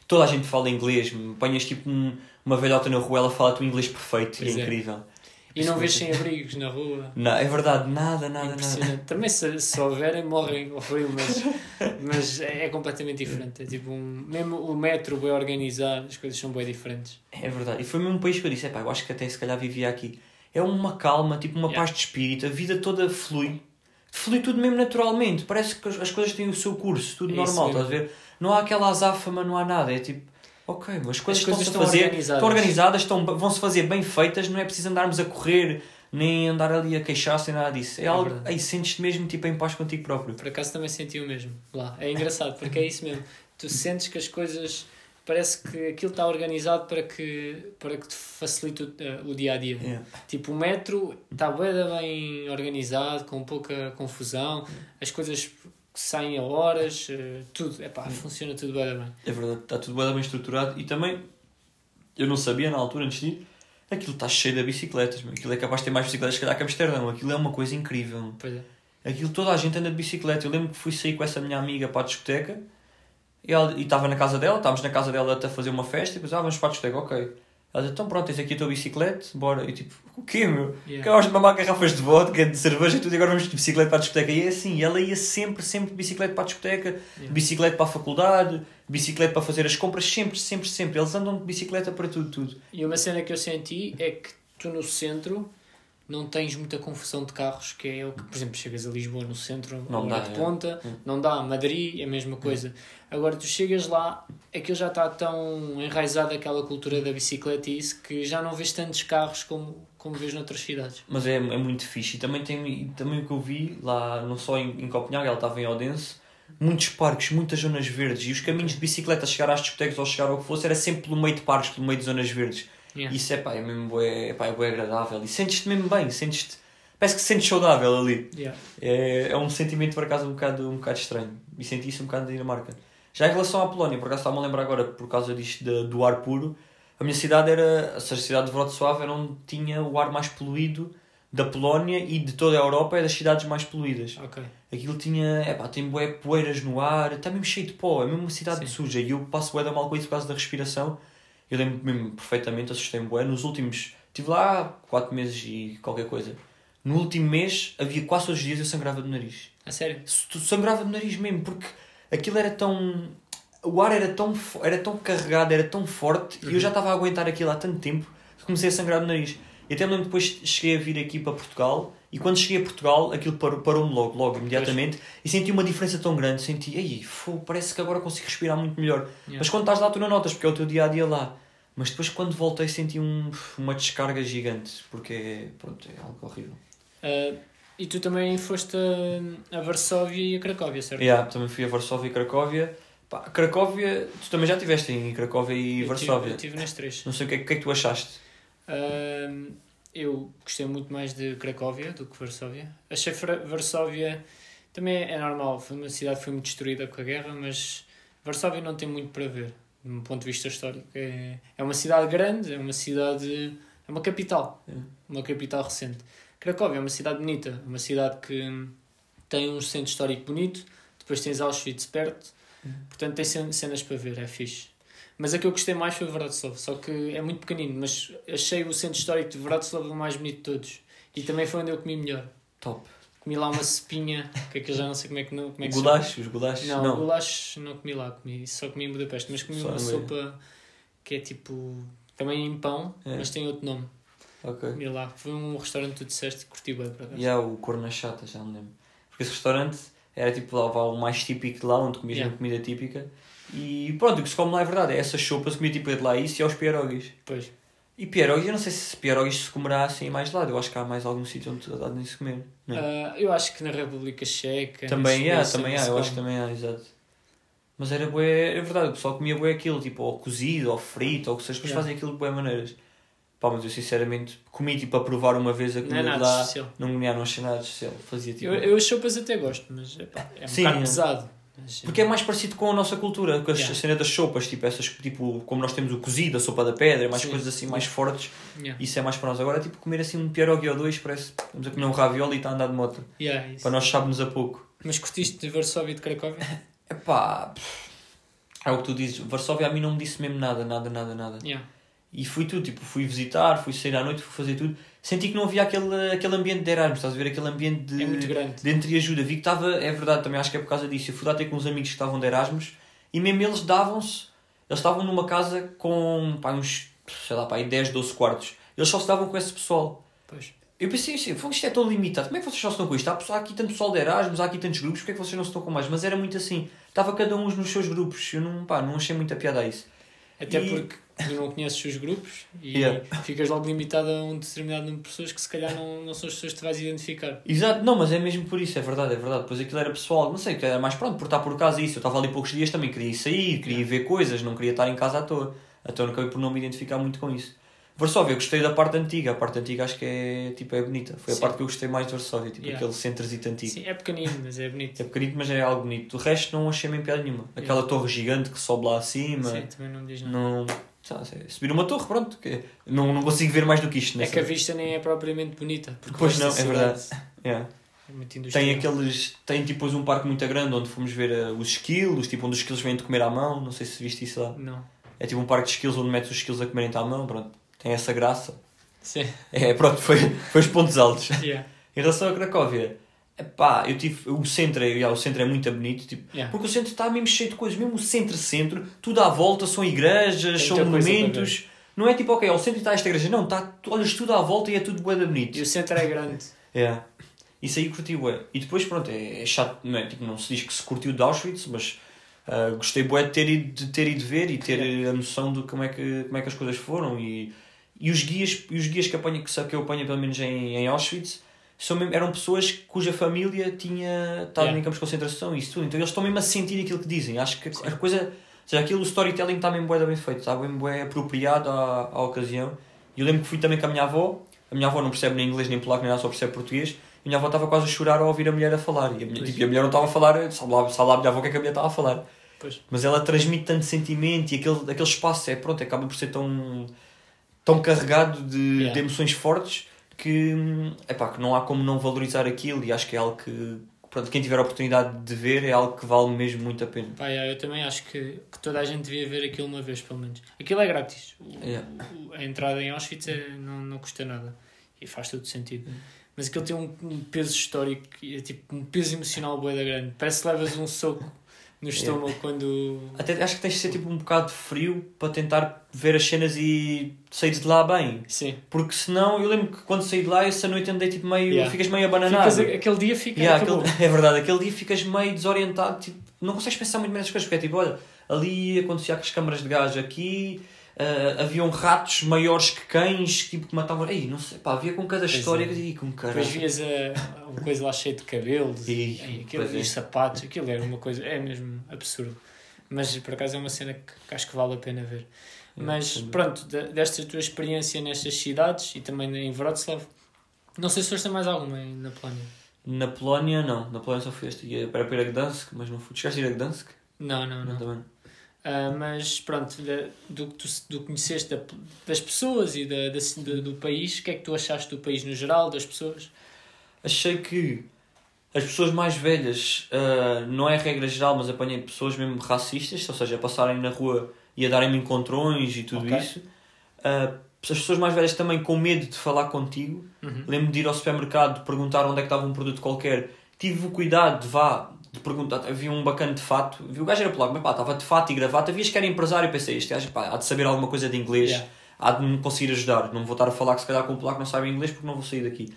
Toda a gente fala inglês, apanhas tipo um- uma velhota na rua, ela fala-te o inglês perfeito Pois e é, é. incrível. E não vês sem abrigos na rua. Não, é verdade, nada, nada, nada. Também se, se houverem, morrem ao frio, mas, mas é, é completamente diferente. É tipo um, mesmo o metro bem organizado, as coisas são bem diferentes. É verdade. E foi mesmo um país que eu disse, "Epá, eu acho que até se calhar vivia aqui. É uma calma, tipo uma Yeah. paz de espírito, a vida toda flui. Flui tudo mesmo naturalmente. Parece que as as coisas têm o seu curso, tudo É normal, estás a ver? Não há aquela azáfama, não há nada. É tipo, ok, mas as coisas, coisas estão-se a estão fazer, organizadas. estão organizadas, estão, vão-se fazer bem feitas, não é preciso andarmos a correr, nem andar ali a queixar-se, nada disso. É, É algo, verdade. aí sentes-te mesmo tipo em paz contigo próprio. Por acaso também senti o mesmo lá. É engraçado, porque é isso mesmo. Tu sentes que as coisas. Parece que aquilo está organizado para que, para que te facilite o, eh, o dia a dia. Yeah. Tipo, o metro está bem, organizado, com pouca confusão, as coisas saem a horas, eh, tudo. Epá, funciona tudo bem, bem. É verdade, está tudo bem, bem estruturado e também eu não sabia na altura antes de ir, aquilo está cheio de bicicletas, meu. aquilo é capaz de ter mais bicicletas se calhar que Amsterdão, aquilo é uma coisa incrível. Pois é. Aquilo toda a gente anda de bicicleta. Eu lembro que fui sair com essa minha amiga para a discoteca e ela- estava na casa dela, estávamos na casa dela até fazer uma festa e depois, ah, vamos para a discoteca, ok. Ela disse, então pronto, tens aqui a tua bicicleta, bora. E tipo, o quê, meu? Yeah. Acabas de mamar garrafas de vodka, de cerveja e tudo, e agora vamos de bicicleta para a discoteca. E é assim, ela ia sempre, sempre de bicicleta para a discoteca, Yeah. bicicleta para a faculdade, bicicleta para fazer as compras, sempre, sempre, sempre. Eles andam de bicicleta para tudo, tudo. E uma cena que eu senti é que tu no centro não tens muita confusão de carros, que é o que, por exemplo, chegas a Lisboa no centro, Não dá, de é. ponta, Hum. não dá, Madrid é a mesma coisa. Agora tu chegas lá, aquilo já está tão enraizado aquela cultura da bicicleta e isso que já não vês tantos carros como, como vês noutras cidades. Mas é, é muito fixe. E também, tem, também o que eu vi lá, não só em, em Copenhague, ela estava em Odense, muitos parques, muitas zonas verdes. E os caminhos de bicicleta a chegar às discotecas ou chegar ao que fosse era sempre pelo meio de parques, pelo meio de zonas verdes. Yeah. Isso é pá, é mesmo bué, pá, é bué agradável. E sentes-te mesmo bem, sentes-te. Parece que te sentes saudável ali. Yeah. É, é um sentimento por acaso um bocado, um bocado estranho. E senti isso um bocado na Dinamarca. Já em relação à Polónia, por acaso estava-me a lembrar agora, por causa disto da- do ar puro, a minha cidade era, a cidade de Wrocław era onde tinha o ar mais poluído da Polónia e de toda a Europa é das cidades mais poluídas. Ok. Aquilo tinha, é pá, tem bué poeiras no ar, está mesmo cheio de pó, é mesmo uma cidade Sim. suja e eu passo bué da mal com isso por causa da respiração. Eu lembro mesmo perfeitamente, assustei-me bué. Nos últimos, estive lá 4 meses e qualquer coisa. No último mês, havia quase todos os dias eu sangrava do nariz. A sério? Sangrava do nariz mesmo, porque aquilo era tão. O ar era tão, era tão carregado, era tão forte, e eu já estava a aguentar aquilo há tanto tempo que comecei a sangrar do nariz. E até me lembro depois cheguei a vir aqui para Portugal, e quando cheguei a Portugal, aquilo parou- parou-me logo, logo, imediatamente, e senti uma diferença tão grande. Senti, fô, parece que agora consigo respirar muito melhor. Yeah. Mas quando estás lá, tu não notas, porque é o teu dia a dia lá. Mas depois, quando voltei, senti um, uma descarga gigante, porque pronto, é algo horrível. Ah, e tu também foste a, a Varsóvia e a Cracóvia, certo? Yeah, também fui a Varsóvia e Cracóvia. Pá, Cracóvia, tu também já estiveste em Cracóvia e Eu tive- Varsóvia. Eu estive nas três. Não sei o que, é- o que é que tu achaste. Ahm, eu gostei muito mais de Cracóvia do que Varsóvia. Achei Varsóvia também é normal, foi uma cidade que foi muito destruída com a guerra, mas Varsóvia não tem muito para ver, de um ponto de vista histórico. É, é uma cidade grande, é uma cidade. é uma capital, É. uma capital recente. Cracóvia é uma cidade bonita, uma cidade que tem um centro histórico bonito, depois tens Auschwitz perto, portanto tem cen- cenas para ver, é fixe. Mas a que eu gostei mais foi Wrocław, só que é muito pequenino, mas achei o centro histórico de Wrocław o mais bonito de todos. E também foi onde eu comi melhor. Top. Comi lá uma cepinha, que é que eu já não sei como é que, não, como é que se Goulash, os goulash. chama. Não, Não, goulash não comi lá, comi, só comi em Budapeste, mas comi Só uma sopa que é tipo, também em pão, É. mas tem outro nome. Ok. Comi lá, foi um restaurante que tu disseste, curti bem para cá. E há o Cor na Chata, já me lembro. Porque esse restaurante era tipo lá, o mais típico de lá, onde comias Yeah. comida típica. E pronto, o que se come lá é verdade, é essas sopas, comia tipo de lá isso e aos pierogis. Pois, E pierogis, eu não sei se pierogis se comerá assim mais lado, eu acho que há mais algum sítio onde dá de se comer. Não é? Ah, eu acho que na República Checa. Também há, também há, eu acho que também há, exato. Mas era bué, é verdade, o pessoal comia bué aquilo, tipo, ou cozido, ou frito, ou que seja, depois Yeah. fazem aquilo de bué maneiras. Pá, mas eu sinceramente comi tipo a provar uma vez a Não é comida de nada lá, especial. não comia, não achei nada especial, fazia tipo... Eu, eu as sopas até gosto, mas epá, é um Sim, bocado é. pesado. Porque é mais parecido com a nossa cultura, com a Yeah. cena das sopas, tipo, essas, tipo, como nós temos o cozido, a sopa da pedra, mais Sim. coisas assim mais fortes, Yeah. isso é mais para nós. Agora, tipo, comer assim um pierogi ou dois, parece, estamos a comer um ravioli e está a andar de moto. Yeah. Para nós sabe-nos a pouco. Mas curtiste de Varsóvia e de Cracóvia? Epá, pff, é o que tu dizes, Varsóvia a mim não me disse mesmo nada, nada, nada, nada. E fui tudo, tipo, fui visitar, fui sair à noite, fui fazer tudo. Senti que não havia aquele, aquele ambiente de Erasmus, estás a ver? Aquele ambiente de, É muito grande. de entreajuda. Vi que estava, é verdade, também acho que é por causa disso. Eu fui lá ter com uns amigos que estavam de Erasmus e mesmo eles davam-se, eles estavam numa casa com pá, uns, sei lá, pá, aí 10, 12 quartos. Eles só se davam com esse pessoal. Pois. Eu pensei assim, "Fogo, isto é tão limitado, como é que vocês só se estão com isto? Há, aqui tanto pessoal de Erasmus, há aqui tantos grupos, porque é que vocês não se estão com mais? Mas era muito assim, estava cada um nos seus grupos, eu não, pá, não achei muita piada a isso. Até E- porque tu não conheces os grupos e Yeah. ficas logo limitado a um determinado número de pessoas que se calhar não, não são as pessoas que te vais identificar. Exato, não, mas é mesmo por isso, é verdade, é verdade. Pois aquilo era pessoal, não sei, que era mais pronto, por estar por casa isso. Eu estava ali poucos dias, também queria ir sair, queria ir ver coisas, não queria estar em casa à toa. Então eu acabei por não me identificar muito com isso. Varsóvia, eu gostei da parte antiga, a parte antiga acho que é, tipo, é bonita. Foi a Sim. parte que eu gostei mais de Varsóvia, tipo Yeah. aquele centrozito antigo. Sim, é pequenino, mas é bonito. É pequenito, mas é algo bonito. O resto não achei bem piada nenhuma. Aquela torre gigante que sobe lá acima, Sim, também não me diz nada. não... é subir uma torre, pronto, que não, não consigo ver mais do que isto. É que a vista nem é propriamente bonita. Porque Pois não, é cidade Yeah. É. Tem aqueles. Tem tipo um parque muito grande onde fomos ver eh, os esquilos, tipo onde os esquilos vêm de comer à mão. Não sei se viste isso lá. Não. É tipo um parque de esquilos onde metes os esquilos a comerem-te à mão. Pronto, tem essa graça. Sim. É, pronto, foi, foi os pontos altos. Yeah. Em relação a Cracóvia, epá, eu tive. O centro é, o centro é muito bonito, tipo, Yeah. porque o centro está mesmo cheio de coisas, mesmo o centro-centro, tudo à volta, são igrejas, Tem são monumentos. Não é tipo, ok, ao centro está esta igreja, não, está, tu olhas tudo à volta e é tudo da bonito. E o centro é grande. É. Isso aí curti bué. E depois, pronto, é, é chato, não é? Tipo, não se diz que se curtiu de Auschwitz, mas ah, gostei bué de ter, ido, de ter ido ver e ter a noção de como é que, como é que as coisas foram. E, e os guias, e os guias que, apanho, que, que eu apanho, pelo menos em, em Auschwitz, são mesmo, eram pessoas cuja família tinha estado Yeah. em campos de concentração e isso tudo. Então eles estão mesmo a sentir aquilo que dizem. Acho que a coisa... Ou seja, aquilo, o storytelling está mesmo da bem feito, está bem bué apropriado à, à ocasião. E eu lembro que fui também com a minha avó. A minha avó não percebe nem inglês nem polaco nem nada, só percebe português. E a minha avó estava quase a chorar ao ouvir a mulher a falar. E a, minha, tipo, a mulher não estava a falar, sabe lá, sabe lá a minha avó o que é que a mulher estava a falar. Pois. Mas ela transmite tanto sentimento e aquele, aquele espaço é, pronto, acaba por ser tão, tão carregado de, Yeah. de emoções fortes. que, epá, que não há como não valorizar aquilo e acho que é algo que, pronto, quem tiver a oportunidade de ver é algo que vale mesmo muito a pena. Pá, yeah, eu também acho que, que toda a gente devia ver aquilo uma vez, pelo menos. Aquilo é grátis. O- Yeah. o- a entrada em Auschwitz é- não, não custa nada. E faz todo sentido. Mas aquilo tem um, um peso histórico é tipo um peso emocional bué da grande. Parece que levas um soco no estômago quando. Até acho que tens de ser tipo um bocado frio para tentar ver as cenas e sair de lá bem. Sim. Porque senão, eu lembro que quando saí de lá, essa noite andei tipo meio. Yeah. ficas meio abananado. Ficas, aquele dia fica. Yeah, aquele- é verdade, aquele dia ficas meio desorientado, tipo, não consegues pensar muito bem nessas coisas, porque é tipo, olha, ali acontecia com as câmaras de gás aqui, ah, haviam ratos maiores que cães tipo, que matavam. Ei, não sei, pá, havia com cada Pois história é. que eu digo, como Depois vias a, uma coisa lá cheia de cabelos E- e, aquilo, e é. os sapatos, aquilo era uma coisa, é mesmo absurdo. Mas por acaso é uma cena que, que acho que vale a pena ver. É, Mas pronto, de- desta tua experiência nestas cidades e também em Wrocław, não sei se foste mais alguma na Polónia. Na Polónia, não, na Polónia só fui este. Ia para ir a Gdansk, mas não fui. Chegaste a ir a Gdansk? Não, não, não. não. Ah, mas pronto, da- do que tu do conheceste da- das pessoas e da, da, do, do país, o que é que tu achaste do país no geral, das pessoas? Achei que as pessoas mais velhas, ah, não é regra geral, mas apanhei pessoas mesmo racistas, ou seja, a passarem na rua e a darem-me encontrões e tudo Ok. isso. Ah, as pessoas mais velhas também com medo de falar contigo. Uhum. Lembro-me de ir ao supermercado, perguntar onde é que estava um produto qualquer. Tive o cuidado de vá, de perguntar. Havia um bacana de fato. Vi o gajo era polaco, mas pá, estava de fato e gravata. Vias que era empresário. Pensei, este gajo pá, há de saber alguma coisa de inglês. Yeah. Há de me conseguir ajudar. Não vou estar a falar que se calhar com o polaco não sabe inglês porque não vou sair daqui.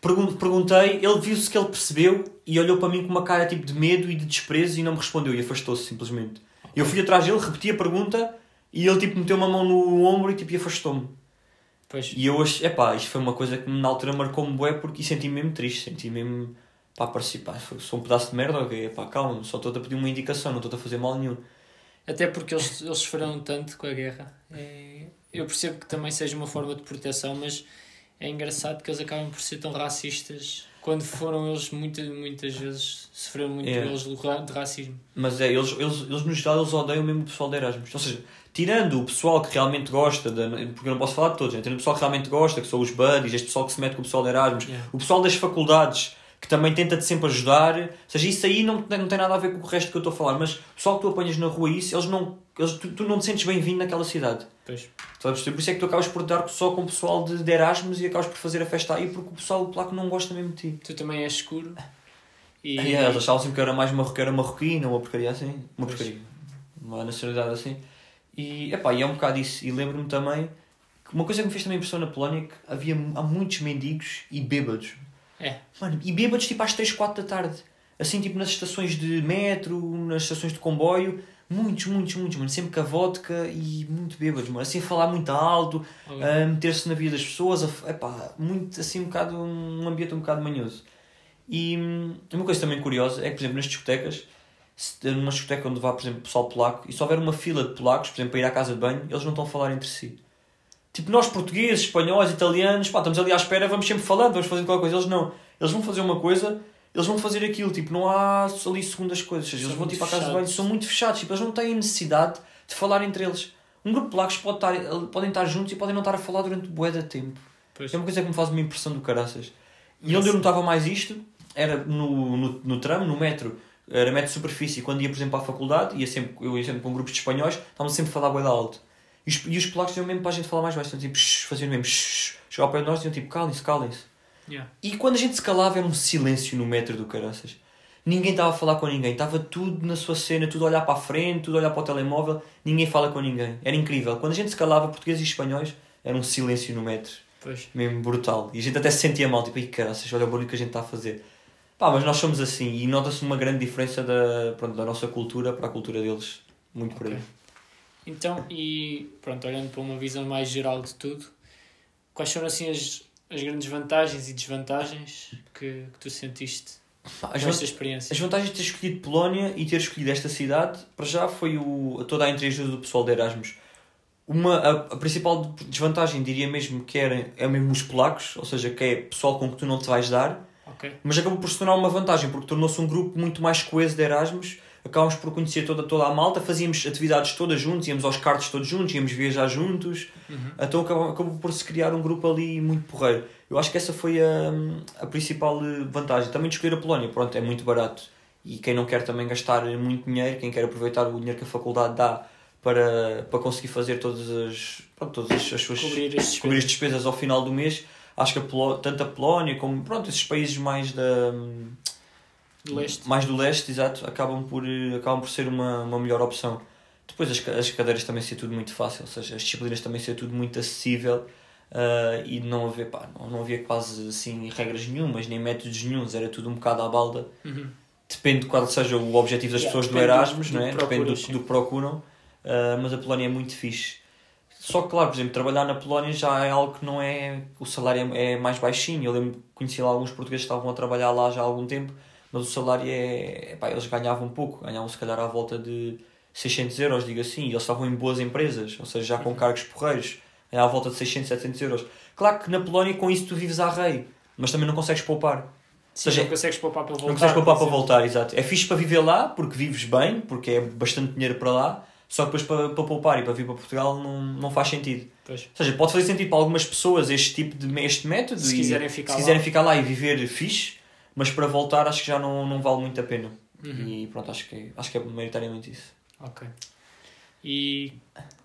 Pergun- Perguntei, ele viu-se que ele percebeu e olhou para mim com uma cara tipo de medo e de desprezo e não me respondeu e afastou-se simplesmente. Eu fui atrás dele, repeti a pergunta e ele tipo meteu uma mão no ombro e tipo afastou-me. Pois, E eu achei, epá, isto foi uma coisa que na altura marcou-me bué porque senti-me mesmo triste, senti mesmo, pá, parecia, pá, sou um pedaço de merda, ok, epá, calma, só estou a pedir uma indicação, não estou a fazer mal nenhum. Até porque eles, eles sofreram tanto com a guerra. É, eu percebo que também seja uma forma de proteção, mas é engraçado que eles acabam por ser tão racistas quando foram eles muitas, muitas vezes sofreram muito É. eles de racismo. Mas é, eles, eles, eles no geral eles odeiam mesmo o pessoal de Erasmus. Ou seja, tirando o pessoal que realmente gosta, de, porque eu não posso falar de todos, né? tirando o pessoal que realmente gosta, que são os buddies, este pessoal que se mete com o pessoal de Erasmus, Yeah. o pessoal das faculdades que também tenta-te sempre ajudar, ou seja, isso aí não, tem- não tem nada a ver com o resto que eu estou a falar, mas o pessoal que tu apanhas na rua isso, eles não, eles, tu, tu não te sentes bem-vindo naquela cidade. Pois. Sabes? Por isso é que tu acabas por dar só com o pessoal de, de Erasmus e acabas por fazer a festa aí porque o pessoal polaco não gosta mesmo de ti. Tu também és escuro. E, E eles achavam sempre que era mais marroqueira marroquina, uma porcaria assim. Uma Pois. porcaria. Uma nacionalidade assim. E, epá, e é um bocado isso. E lembro-me também que uma coisa que me fez também impressão na Polónia é que havia há muitos mendigos e bêbados. É. Mano, e bêbados tipo às 3, 4 da tarde. Assim, tipo nas estações de metro, nas estações de comboio. Muitos, muitos, muitos, mano. Sempre com a vodka e muito bêbados, mano. Assim, a falar muito alto, a meter-se na vida das pessoas. A, epá, muito, assim, um bocado, um ambiente um bocado manhoso. E hum, uma coisa também curiosa é que, por exemplo, nas discotecas, se numa discoteca onde vá, por exemplo, pessoal polaco, e se houver uma fila de polacos, por exemplo, para ir à casa de banho, eles não estão a falar entre si. Tipo, nós portugueses, espanhóis, italianos, pá, estamos ali à espera, vamos sempre falando, vamos fazendo qualquer coisa. Eles não. Eles vão fazer uma coisa, eles vão fazer aquilo. Tipo, não há ali segundas coisas. Seja, São eles vão tipo à casa de banho, são muito fechados. Tipo, eles não têm necessidade de falar entre eles. Um grupo de polacos pode estar, podem estar juntos e podem não estar a falar durante bué de tempo. Pois. É uma coisa que me faz uma impressão do caraças. E onde eu notava mais isto era no, no, no tram, no metro. Era metro de superfície. Quando ia, por exemplo, à faculdade, ia sempre, eu ia sempre com grupos de espanhóis, estavam sempre a falar bué de alto. E os, e os polacos diziam mesmo para a gente falar mais baixo. Então, tipo, shh, faziam mesmo shh. Chegavam de nós e diziam tipo, calem-se, calem-se. Yeah. E quando a gente se calava era um silêncio no metro do caraças. Ninguém estava a falar com ninguém. Estava tudo na sua cena, tudo a olhar para a frente, tudo a olhar para o telemóvel. Ninguém fala com ninguém. Era incrível. Quando a gente se calava, portugueses e espanhóis, era um silêncio no metro. Pois. Mesmo brutal. E a gente até se sentia mal. Tipo, ai caraças, olha o barulho que a gente está a fazer. Pá, mas nós somos assim. E nota-se uma grande diferença da, pronto, da nossa cultura para a cultura deles. Muito por aí. Então, e pronto, olhando para uma visão mais geral de tudo, quais foram assim as, as grandes vantagens e desvantagens que, que tu sentiste as, esta van- experiência? as vantagens de ter escolhido Polónia e ter escolhido esta cidade, para já foi o, toda a entreajuda do pessoal de Erasmus. Uma, a, a principal desvantagem, diria mesmo, que era, é mesmo os polacos, ou seja, que é pessoal com que tu não te vais dar, Ok. mas acabou por se tornar uma vantagem, porque tornou-se um grupo muito mais coeso de Erasmus. Acabámos por conhecer toda, toda a malta, fazíamos atividades todas juntos, íamos aos cartos todos juntos, íamos viajar juntos, Uhum. então acabou, acabou por se criar um grupo ali muito porreiro. Eu acho que essa foi a, a principal eh, vantagem. Também de escolher a Polónia, pronto, é muito barato. E quem não quer também gastar muito dinheiro, quem quer aproveitar o dinheiro que a faculdade dá para, para conseguir fazer todas as, pronto, todas as, as suas Cobrir as cobrir as despesas. despesas ao final do mês, acho que a Poló- tanto a Polónia como pronto, esses países mais da Do leste. mais do leste, exato, acabam por, eh, acabam por ser uma, uma melhor opção. Depois as, as cadeiras também ser tudo muito fácil, ou seja, as disciplinas também ser tudo muito acessível ah, e não haver, pá, não, não havia quase assim regras nenhumas, nem métodos nenhums, era tudo um bocado à balda. Uhum. Depende de qual seja o objetivo das Yeah, pessoas do do- Erasmus, do não é? que Depende do, do que procuram, ah, mas a Polónia é muito fixe. Só que, claro, por exemplo, trabalhar na Polónia já é algo que não é. O salário é, é mais baixinho. Eu lembro que conheci lá alguns portugueses que estavam a trabalhar lá já há algum tempo, mas o salário é. Eles ganhavam pouco, ganhavam se calhar à volta de 600 euros, digo assim, e eles estavam em boas empresas, ou seja, já com cargos porreiros, à volta de 600, 700 euros. Claro que na Polónia com isso tu vives à rei, mas também não consegues poupar. Sim, seja, não consegues poupar para voltar. Não consegues poupar para voltar, exato. É fixe para viver lá, porque vives bem, porque é bastante dinheiro para lá, só que depois para, para poupar e para vir para Portugal não, não faz sentido. Pois. Ou seja, pode fazer sentido para algumas pessoas este tipo de este método Se e quiserem ficar se lá. quiserem ficar lá e viver fixe, mas para voltar acho que já não, não vale muito a pena. Uhum. E pronto, acho que, acho que é maioritariamente isso. Ok. E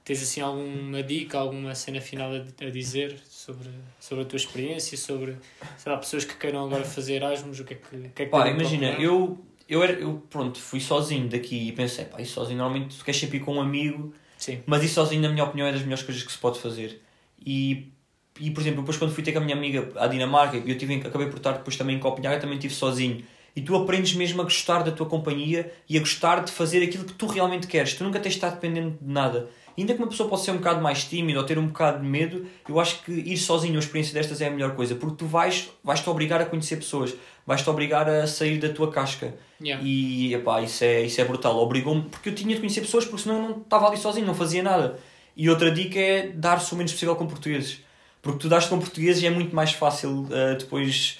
tens assim alguma dica, alguma cena final a, a dizer sobre, sobre a tua experiência, sobre sei lá, pessoas que queiram agora fazer Erasmus, o que é que, o que, é que Pá, imagina, eu, eu, era, eu pronto, fui sozinho daqui e pensei, pá, ir sozinho, normalmente tu queres sempre ir com um amigo Sim. Mas isso sozinho, na minha opinião, é das melhores coisas que se pode fazer. E, e por exemplo, depois quando fui ter com a minha amiga à Dinamarca, eu tive, acabei por estar depois também em Copenhague, também estive sozinho. E tu aprendes mesmo a gostar da tua companhia e a gostar de fazer aquilo que tu realmente queres. Tu nunca tens de estar dependendo de nada. Ainda que uma pessoa possa ser um bocado mais tímida ou ter um bocado de medo, eu acho que ir sozinho, uma experiência destas é a melhor coisa. Porque tu vais, vais-te obrigar a conhecer pessoas. Vais-te obrigar a sair da tua casca. Yeah. E epá, isso é, isso é brutal. Obrigou-me, porque eu tinha de conhecer pessoas, porque senão eu não estava ali sozinho, não fazia nada. E outra dica é dar-se o menos possível com portugueses. Porque tu dás com portugueses e é muito mais fácil ah, depois.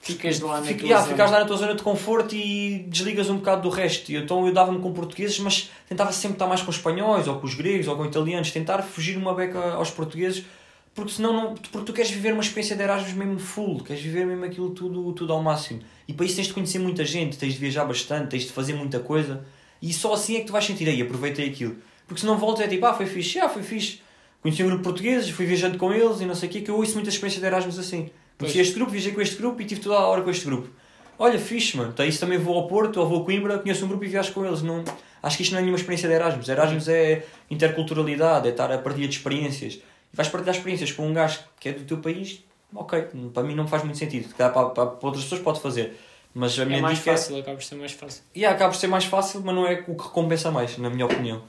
Ficas lá na Fica, tua yeah, zona. ficas lá na tua zona de conforto e desligas um bocado do resto. E então eu dava-me com portugueses, mas tentava sempre estar mais com espanhóis, ou com os gregos, ou com italianos, tentar fugir uma beca aos portugueses, porque senão não, porque tu queres viver uma experiência de Erasmus mesmo full, queres viver mesmo aquilo tudo, tudo ao máximo. E para isso tens de conhecer muita gente, tens de viajar bastante, tens de fazer muita coisa, e só assim é que tu vais sentir, aí aproveitei aquilo. Porque se não voltas é tipo, ah, foi fixe, ah, foi fixe. Conheci um grupo de portugueses, fui viajando com eles e não sei o quê, que eu ouço muita experiência de Erasmus assim. Conheci este grupo, viajei com este grupo e tive toda a hora com este grupo. Olha, fixe, mano. Então, isso também vou ao Porto ou vou a Coimbra, conheço um grupo e viajo com eles. Não... Acho que isto não é nenhuma experiência de Erasmus. Erasmus é interculturalidade, é estar a partilha de experiências. E vais partilhar experiências com um gajo que é do teu país, ok. Para mim não faz muito sentido. Para, para, para outras pessoas pode fazer. Mas a minha É mais dica fácil, acaba por ser mais fácil. é... Yeah, acaba por ser mais fácil, mas não é o que recompensa mais, na minha opinião.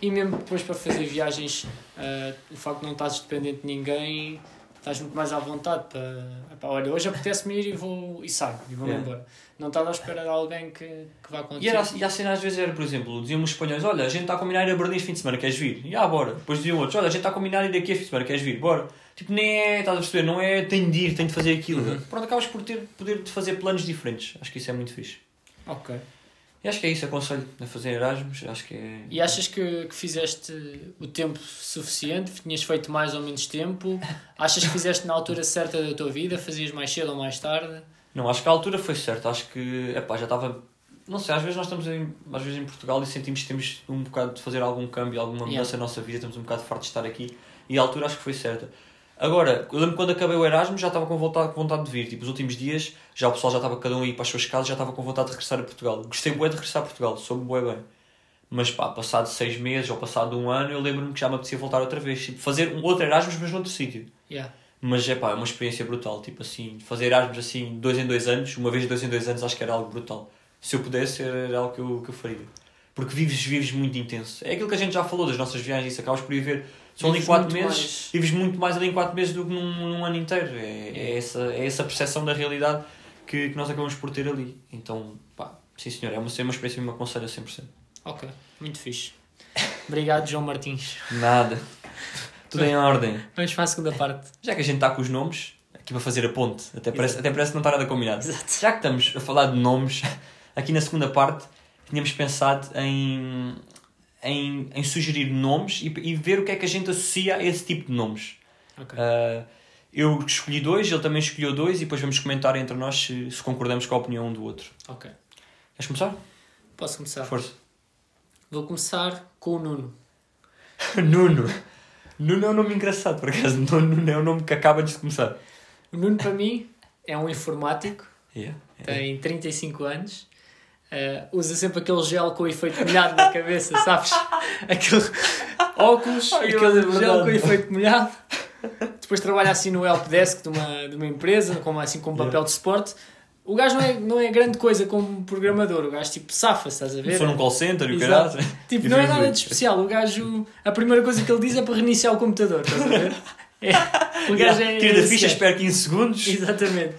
E mesmo depois para fazer viagens, ah, o facto de não estás dependente de ninguém, estás muito mais à vontade para. epá, olha, hoje apetece-me ir e vou e saio e vou-me embora. Não estás à espera de alguém que, que vá E, contigo. era, e a cena às vezes era, por exemplo, diziam-me os espanhóis: Olha, a gente está a combinar ir a Berlim fim de semana, queres vir? E ah, bora. Depois diziam outros: Olha, a gente está a combinar ir daqui este fim de semana, queres vir? Bora. Tipo, nem é, estás a perceber, não é tenho de ir, tenho de fazer aquilo. Uhum. Pronto, acabas por ter poder de fazer planos diferentes. Acho que isso é muito fixe. Ok. E acho que é isso, aconselho a fazer Erasmus. Acho que é. E achas que, que fizeste o tempo suficiente? Tinhas feito mais ou menos tempo? Achas que fizeste na altura certa da tua vida? Fazias mais cedo ou mais tarde? Não, acho que a altura foi certa. Acho que, epá, já estava. Não sei, às vezes nós estamos em, às vezes em Portugal e sentimos que temos um bocado de fazer algum câmbio, alguma mudança Yeah. na nossa vida, estamos um bocado fartos de estar aqui. E a altura acho que foi certa. Agora, eu lembro quando acabei o Erasmus já estava com vontade, com vontade de vir. Tipo, os últimos dias já o pessoal já estava cada um a ir para as suas casas, já estava com vontade de regressar a Portugal. Gostei bué de regressar a Portugal, soube bué bem. Mas pá, passado seis meses ou passado um ano, eu lembro-me que já me apetecia voltar outra vez. Tipo, fazer um outro Erasmus, mas noutro sítio. Yeah. Mas é pá, é uma experiência brutal. Tipo assim, fazer Erasmus assim, dois em dois anos, uma vez de dois em dois anos, acho que era algo brutal. Se eu pudesse, era algo que eu, que eu faria. Porque vives, vives muito intenso. É aquilo que a gente já falou das nossas viagens, isso acabas por viver. São ali Vives quatro muito meses, mais. vives muito mais ali em quatro meses do que num, num ano inteiro. É, é, essa, é essa percepção da realidade que, que nós acabamos por ter ali. Então, pá, sim senhor, é uma, é uma experiência que me aconselho a 100%. Ok. Muito fixe. Obrigado, João Martins. Nada. Tudo em ordem. Vamos para a segunda parte. Já que a gente está com os nomes, aqui para fazer a ponte, até parece, até parece que não está nada combinado. Exato. Já que estamos a falar de nomes, aqui na segunda parte, tínhamos pensado em, em, em sugerir nomes e, e ver o que é que a gente associa a esse tipo de nomes. Ok. Uh, eu escolhi dois, ele também escolheu dois e depois vamos comentar entre nós se, se concordamos com a opinião um do outro. ok. Queres começar? Posso começar? Força. Vou começar com o Nuno. Nuno. Nuno é um nome engraçado, por acaso. Nuno é um nome que acaba de começar. O Nuno, para mim, é um informático, Yeah. tem 35 anos, eh, usa sempre aquele gel com efeito molhado na cabeça, sabes? Aquele óculos, Ai, aquele é gel verdade. com efeito molhado. Depois trabalha assim no helpdesk de uma, de uma empresa, com, assim, com um papel de suporte. O gajo não é, não é grande coisa como programador, o gajo tipo safa, estás a ver? Sou num call center e o caralho. Tipo, não é nada de especial. O gajo, a primeira coisa que ele diz é para reiniciar o computador, estás a ver? É. O gajo é. Tira da esse ficha, gajo. espera 15 segundos. Exatamente.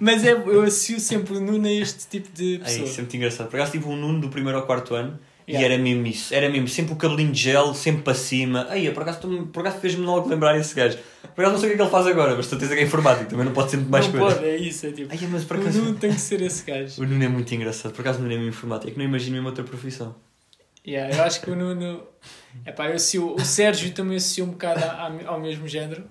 Mas é, eu associo sempre o Nuno a este tipo de É pessoa. isso, é muito engraçado. Por acaso tive um Nuno do primeiro ao quarto ano Yeah. e era mesmo isso. Era mesmo sempre o cabelinho de gel, sempre para cima. Aí, por acaso, tu- por acaso fez-me logo lembrar esse gajo. Por acaso não sei o que é que ele faz agora, mas certeza que é informático, também não pode ser muito mais não coisa. pode, é isso. É tipo, Ai, mas por o acaso. Nuno tem que ser esse gajo. O Nuno é muito engraçado. Por acaso o Nuno é mesmo informático. É que não imagino mesmo outra profissão. Yeah, eu acho que o Nuno. Epá, eu associo, o Sérgio também associa um bocado a- ao mesmo género.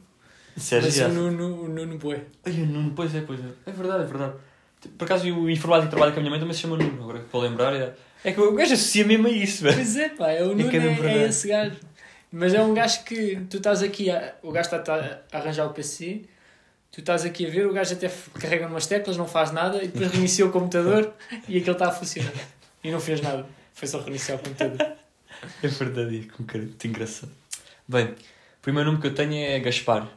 Sério, mas o Nuno, o Nuno Boi. Ai, o Nuno, pois é, pois é. É verdade, é verdade. Por acaso o informático que trabalha com a minha mãe também se chama Nuno. Agora que para lembrar, é, é que o gajo associa mesmo a isso, velho. Pois é, pá, é o Nuno que é é, é esse gajo. Mas é um gajo que tu estás aqui, a, o gajo está a arranjar o PC, tu estás aqui a ver, o gajo até carrega umas teclas, não faz nada e depois reinicia o computador e aquilo está a funcionar. E não fez nada, foi só reiniciar o computador. É verdade, é com cara, muito engraçado. Bem, o primeiro nome que eu tenho é Gaspar.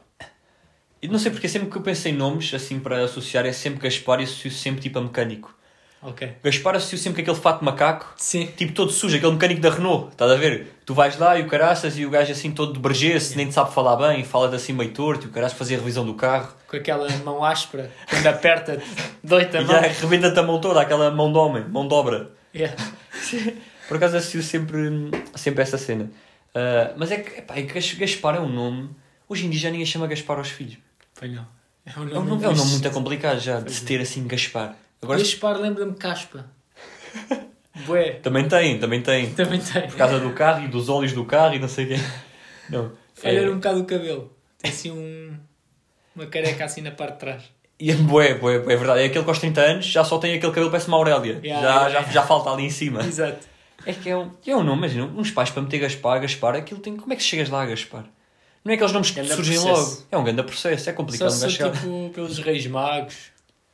E não sei porque sempre que eu penso em nomes, assim, para associar, é sempre Gaspar e associo sempre tipo a mecânico. Ok. Gaspar associo sempre com aquele fato macaco, Sim. tipo todo sujo, aquele mecânico da Renault, estás a ver? Tu vais lá e o caraças e o gajo assim todo de bergesse, nem te sabe falar bem, fala-te assim meio torto e o caraças fazia a revisão do carro. Com aquela mão áspera, quando aperta, doita a E mão. já rebenta-te a mão toda, aquela mão de homem, mão de obra. Yeah. Por acaso associo sempre, sempre essa cena. Ah, mas é que, epá, é que Gaspar é um nome. Hoje em dia já ninguém chama Gaspar aos filhos. Não. É um É um nome, é um nome muito complicado já, de se é. ter assim Gaspar. Agora Gaspar lembra-me caspa. Bué. também tem, também tem. Também tem. Por causa do carro e dos óleos do carro e não sei o quê. Não. Olha É, um bocado o cabelo. Tem assim um, uma careca assim na parte de trás. e é bué, bué, bué, é verdade. É aquele que aos 30 anos já só tem aquele cabelo que parece uma Aurélia. Yeah, já, yeah. já, já falta ali em cima. Exato. É que é um, é um nome, imagina, uns pais para meter Gaspar, Gaspar, aquilo tem. Como é que chegas lá a Gaspar? Não é aqueles nomes que surgem processo. logo. É um grande processo, é Só complicado um se chegar. tipo pelos reis magos.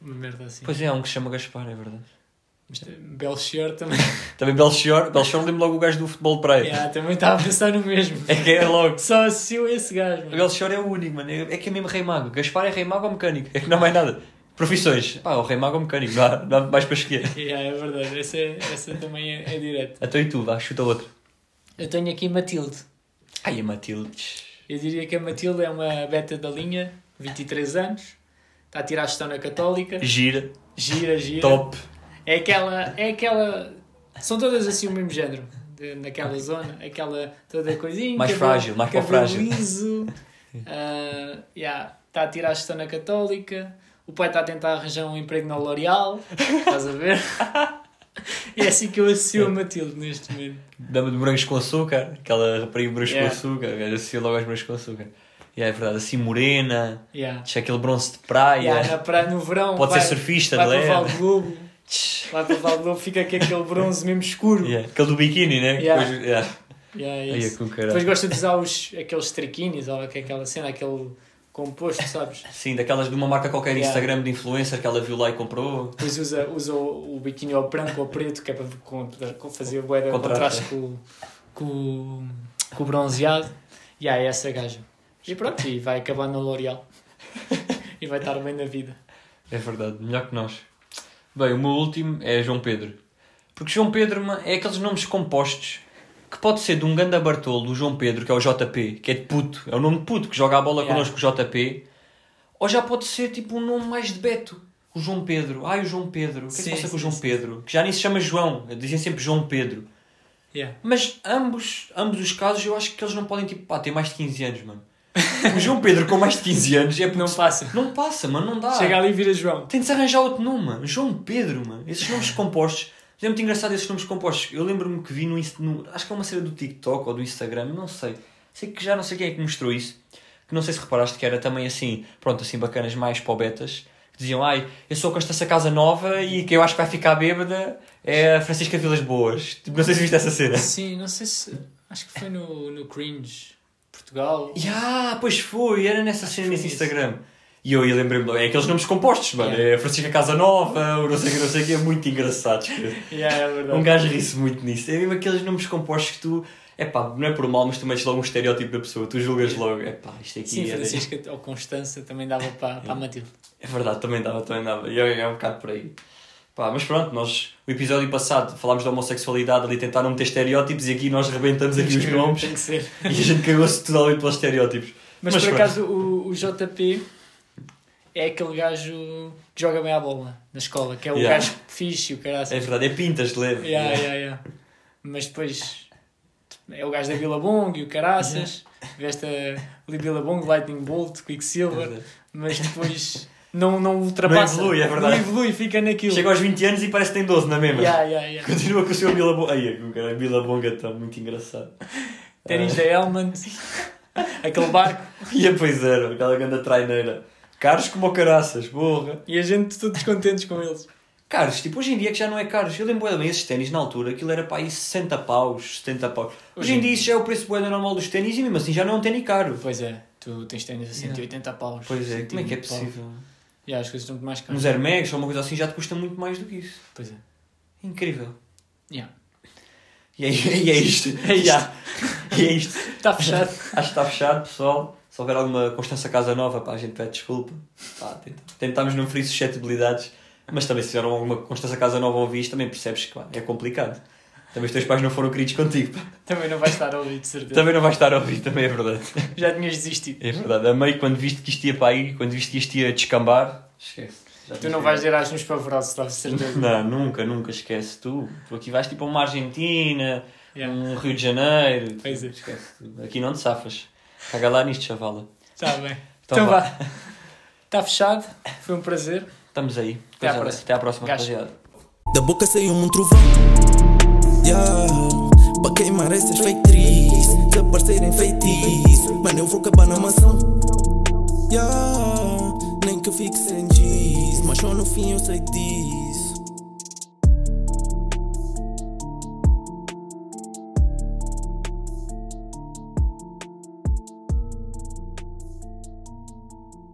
Uma merda assim. Pois é, há um que se chama Gaspar, é verdade. Belchior também. Também Belchior, Belchior lembro logo o gajo do futebol de praia. yeah, também estava a pensar no mesmo. É que é logo. Só assistiu esse gajo. O mano. Belchior é o único, mano. É é que é mesmo rei mago. Gaspar é rei mago ou mecânico? É que não mais nada. Profissões. Pá, o rei mago ou mecânico. Não há, não há mais para escolher. Yeah, é verdade. Essa, é- essa também é, é direto. Até e tu, vá, chuta outra. Eu tenho aqui Matilde. Ai, a Matilde. Eu diria que a Matilde é uma beta da linha, 23 anos. Está a tirar a gestão na Católica. Gira. Gira, gira. Top. É aquela. É aquela. São todas assim o mesmo género. de- naquela zona. Aquela toda coisinha. Mais cabelo- frágil, mais cabelo frágil. liso. ah, yeah, Está a tirar a gestão na Católica. O pai está a tentar arranjar um emprego na L'Oreal. Estás a ver? E é assim que eu associo a Matilde neste momento. Dama de morangos com açúcar. Aquela rapariga de morangos Yeah. com açúcar. O gajo associa logo aos morangos com açúcar. E é verdade, assim morena. Yeah. Aquele bronze de praia. Yeah, na praia, no verão. Pode vai, ser surfista, vai de para o Globo. Vai para o Val Globo, fica com aquele bronze mesmo escuro. Yeah. Aquele do biquíni, né? Yeah. Depois, yeah. Yeah, é é. Depois gosta de usar os, aqueles triquinis, ou é aquela cena, aquele composto, sabes? Sim, daquelas de uma marca qualquer Yeah. Instagram de influencer que ela viu lá e comprou. Depois usa, usa o, o biquíni ao branco ou preto, que é para fazer bué de Contraste. com, com, com o bronzeado. E aí, essa gaja. E pronto, e vai acabar na L'Oreal. e vai estar bem na vida. É verdade, melhor que nós. Bem, o meu último é João Pedro. Porque João Pedro é aqueles nomes compostos que pode ser de um ganda Bartolo, o João Pedro, que é o JP, que é de puto, é o nome de puto que joga a bola Yeah. connosco, o JP. Ou já pode ser tipo um nome mais de Beto, o João Pedro. Ai, o João Pedro. O que é que Sim, passa com o sim, João sim. Pedro? Que já nem se chama João, dizem sempre João Pedro. Yeah. Mas ambos, ambos os casos eu acho que eles não podem tipo, pá, ter mais de 15 anos, mano. O João Pedro com mais de 15 anos é porque Não passa. não passa, mano, não dá. Chega ali e vira João. Tem de se arranjar outro nome, mano. João Pedro, mano. Esses nomes compostos é muito engraçado esses nomes compostos. Eu lembro-me que vi no, no. Acho que é uma série do TikTok ou do Instagram, não sei. Sei que já não sei quem é que mostrou isso. Que não sei se reparaste que era também assim, pronto, assim bacanas mais pobetas. Que diziam, ai, eu sou com esta casa nova e que eu acho que vai ficar bêbada é a Francisca Vilas Boas. Tipo, não sei se viste essa cena. Sim, não sei se. Acho que foi no, no Cringe Portugal. Ya, pois foi, era nessa Acho cena nesse foi isso. E eu, lembrei-me, é aqueles nomes compostos, mano. Yeah. É Francisca Casa Nova, o não sei o que, não sei o que, é muito engraçado. Yeah, é verdade. Um gajo ri-se muito nisso. É mesmo aqueles nomes compostos que tu, é pá, não é por mal, mas tu metes logo um estereótipo da pessoa, tu julgas logo, é pá, isto aqui Sim, é. Francisca ou Constança também dava para, para a Matilde. É verdade, também dava, também dava. E é, é um bocado por aí. Pá, mas pronto, nós, o episódio passado falámos da homossexualidade ali, tentaram meter estereótipos e aqui nós rebentamos aqui os nomes Tem que ser. e a gente cagou-se totalmente pelos estereótipos. Mas, Mas por pronto. acaso o, o JP é aquele gajo que joga bem a bola na escola, que é o Yeah. gajo fixe, o cara É verdade, é pintas de leve. Yeah, yeah, yeah. Mas depois é o gajo da Billabong e o caraças, veste ali Billabong, Lightning Bolt, É Quicksilver, verdade. mas depois não, não ultrapassa. Não evolui, é verdade. Não evolui, fica naquilo. Chega aos 20 anos e parece que tem 12 na mesma. Yeah, yeah, yeah. Continua com o seu Bilabonga. Ai, o cara, Bilabonga está muito engraçado. Ténis Ah. da Helmand, aquele barco, E a pois era, aquela grande traineira. Caros como caraças, borra. e a gente todos contentes com eles. Caros, tipo, hoje em dia que já não é caros. Eu lembro bem esses ténis na altura, aquilo era para aí 60 paus, 70 paus. Hoje em dia isso já é o preço bué normal dos ténis e mesmo assim já não é um ténis caro. Pois é, tu tens ténis a 180 paus. Pois é, como é que é 120 paus. possível? Yeah, as coisas estão muito mais caras. Nos Air Max ou uma coisa assim já te custa muito mais do que isso. Pois é. Incrível. Yeah. E é, e é isto. É isto. Já. E é isto. Está fechado. Acho que está fechado, pessoal. Se houver alguma Constança Casa Nova, pá, a gente pede desculpa. Pá, tenta- tentámos não ferir suscetibilidades, mas também se tiver alguma Constança Casa Nova a ouvir também percebes que pá, é complicado. Também os teus pais não foram queridos contigo. pá. Também não vais estar a ouvir, de certeza. Também não vais estar a ouvir, também é verdade. Já tinhas desistido. É verdade. Amei quando viste que isto ia para aí, quando viste que isto ia descambar. Esquece. Já Tu não vais dizer nos pavorosos, estava de certeza. Não, nunca, nunca esquece. Tu, tu aqui vais tipo a uma Argentina, Yeah. um Rio de Janeiro. Pois é. Esquece. Aqui não te safas. Caga lá nisto, chavala. Está bem. Então Então, vá. Está fechado. Foi um prazer. Estamos aí. Até à é, próxima. Até à próxima, rapaziada. Da boca saiu um trovão yeah. Para queimar essas feitrizes Desaparecerem feitiço Mano, eu vou acabar na mansão yeah. Nem que fique sem giz Mas só no fim eu sei disso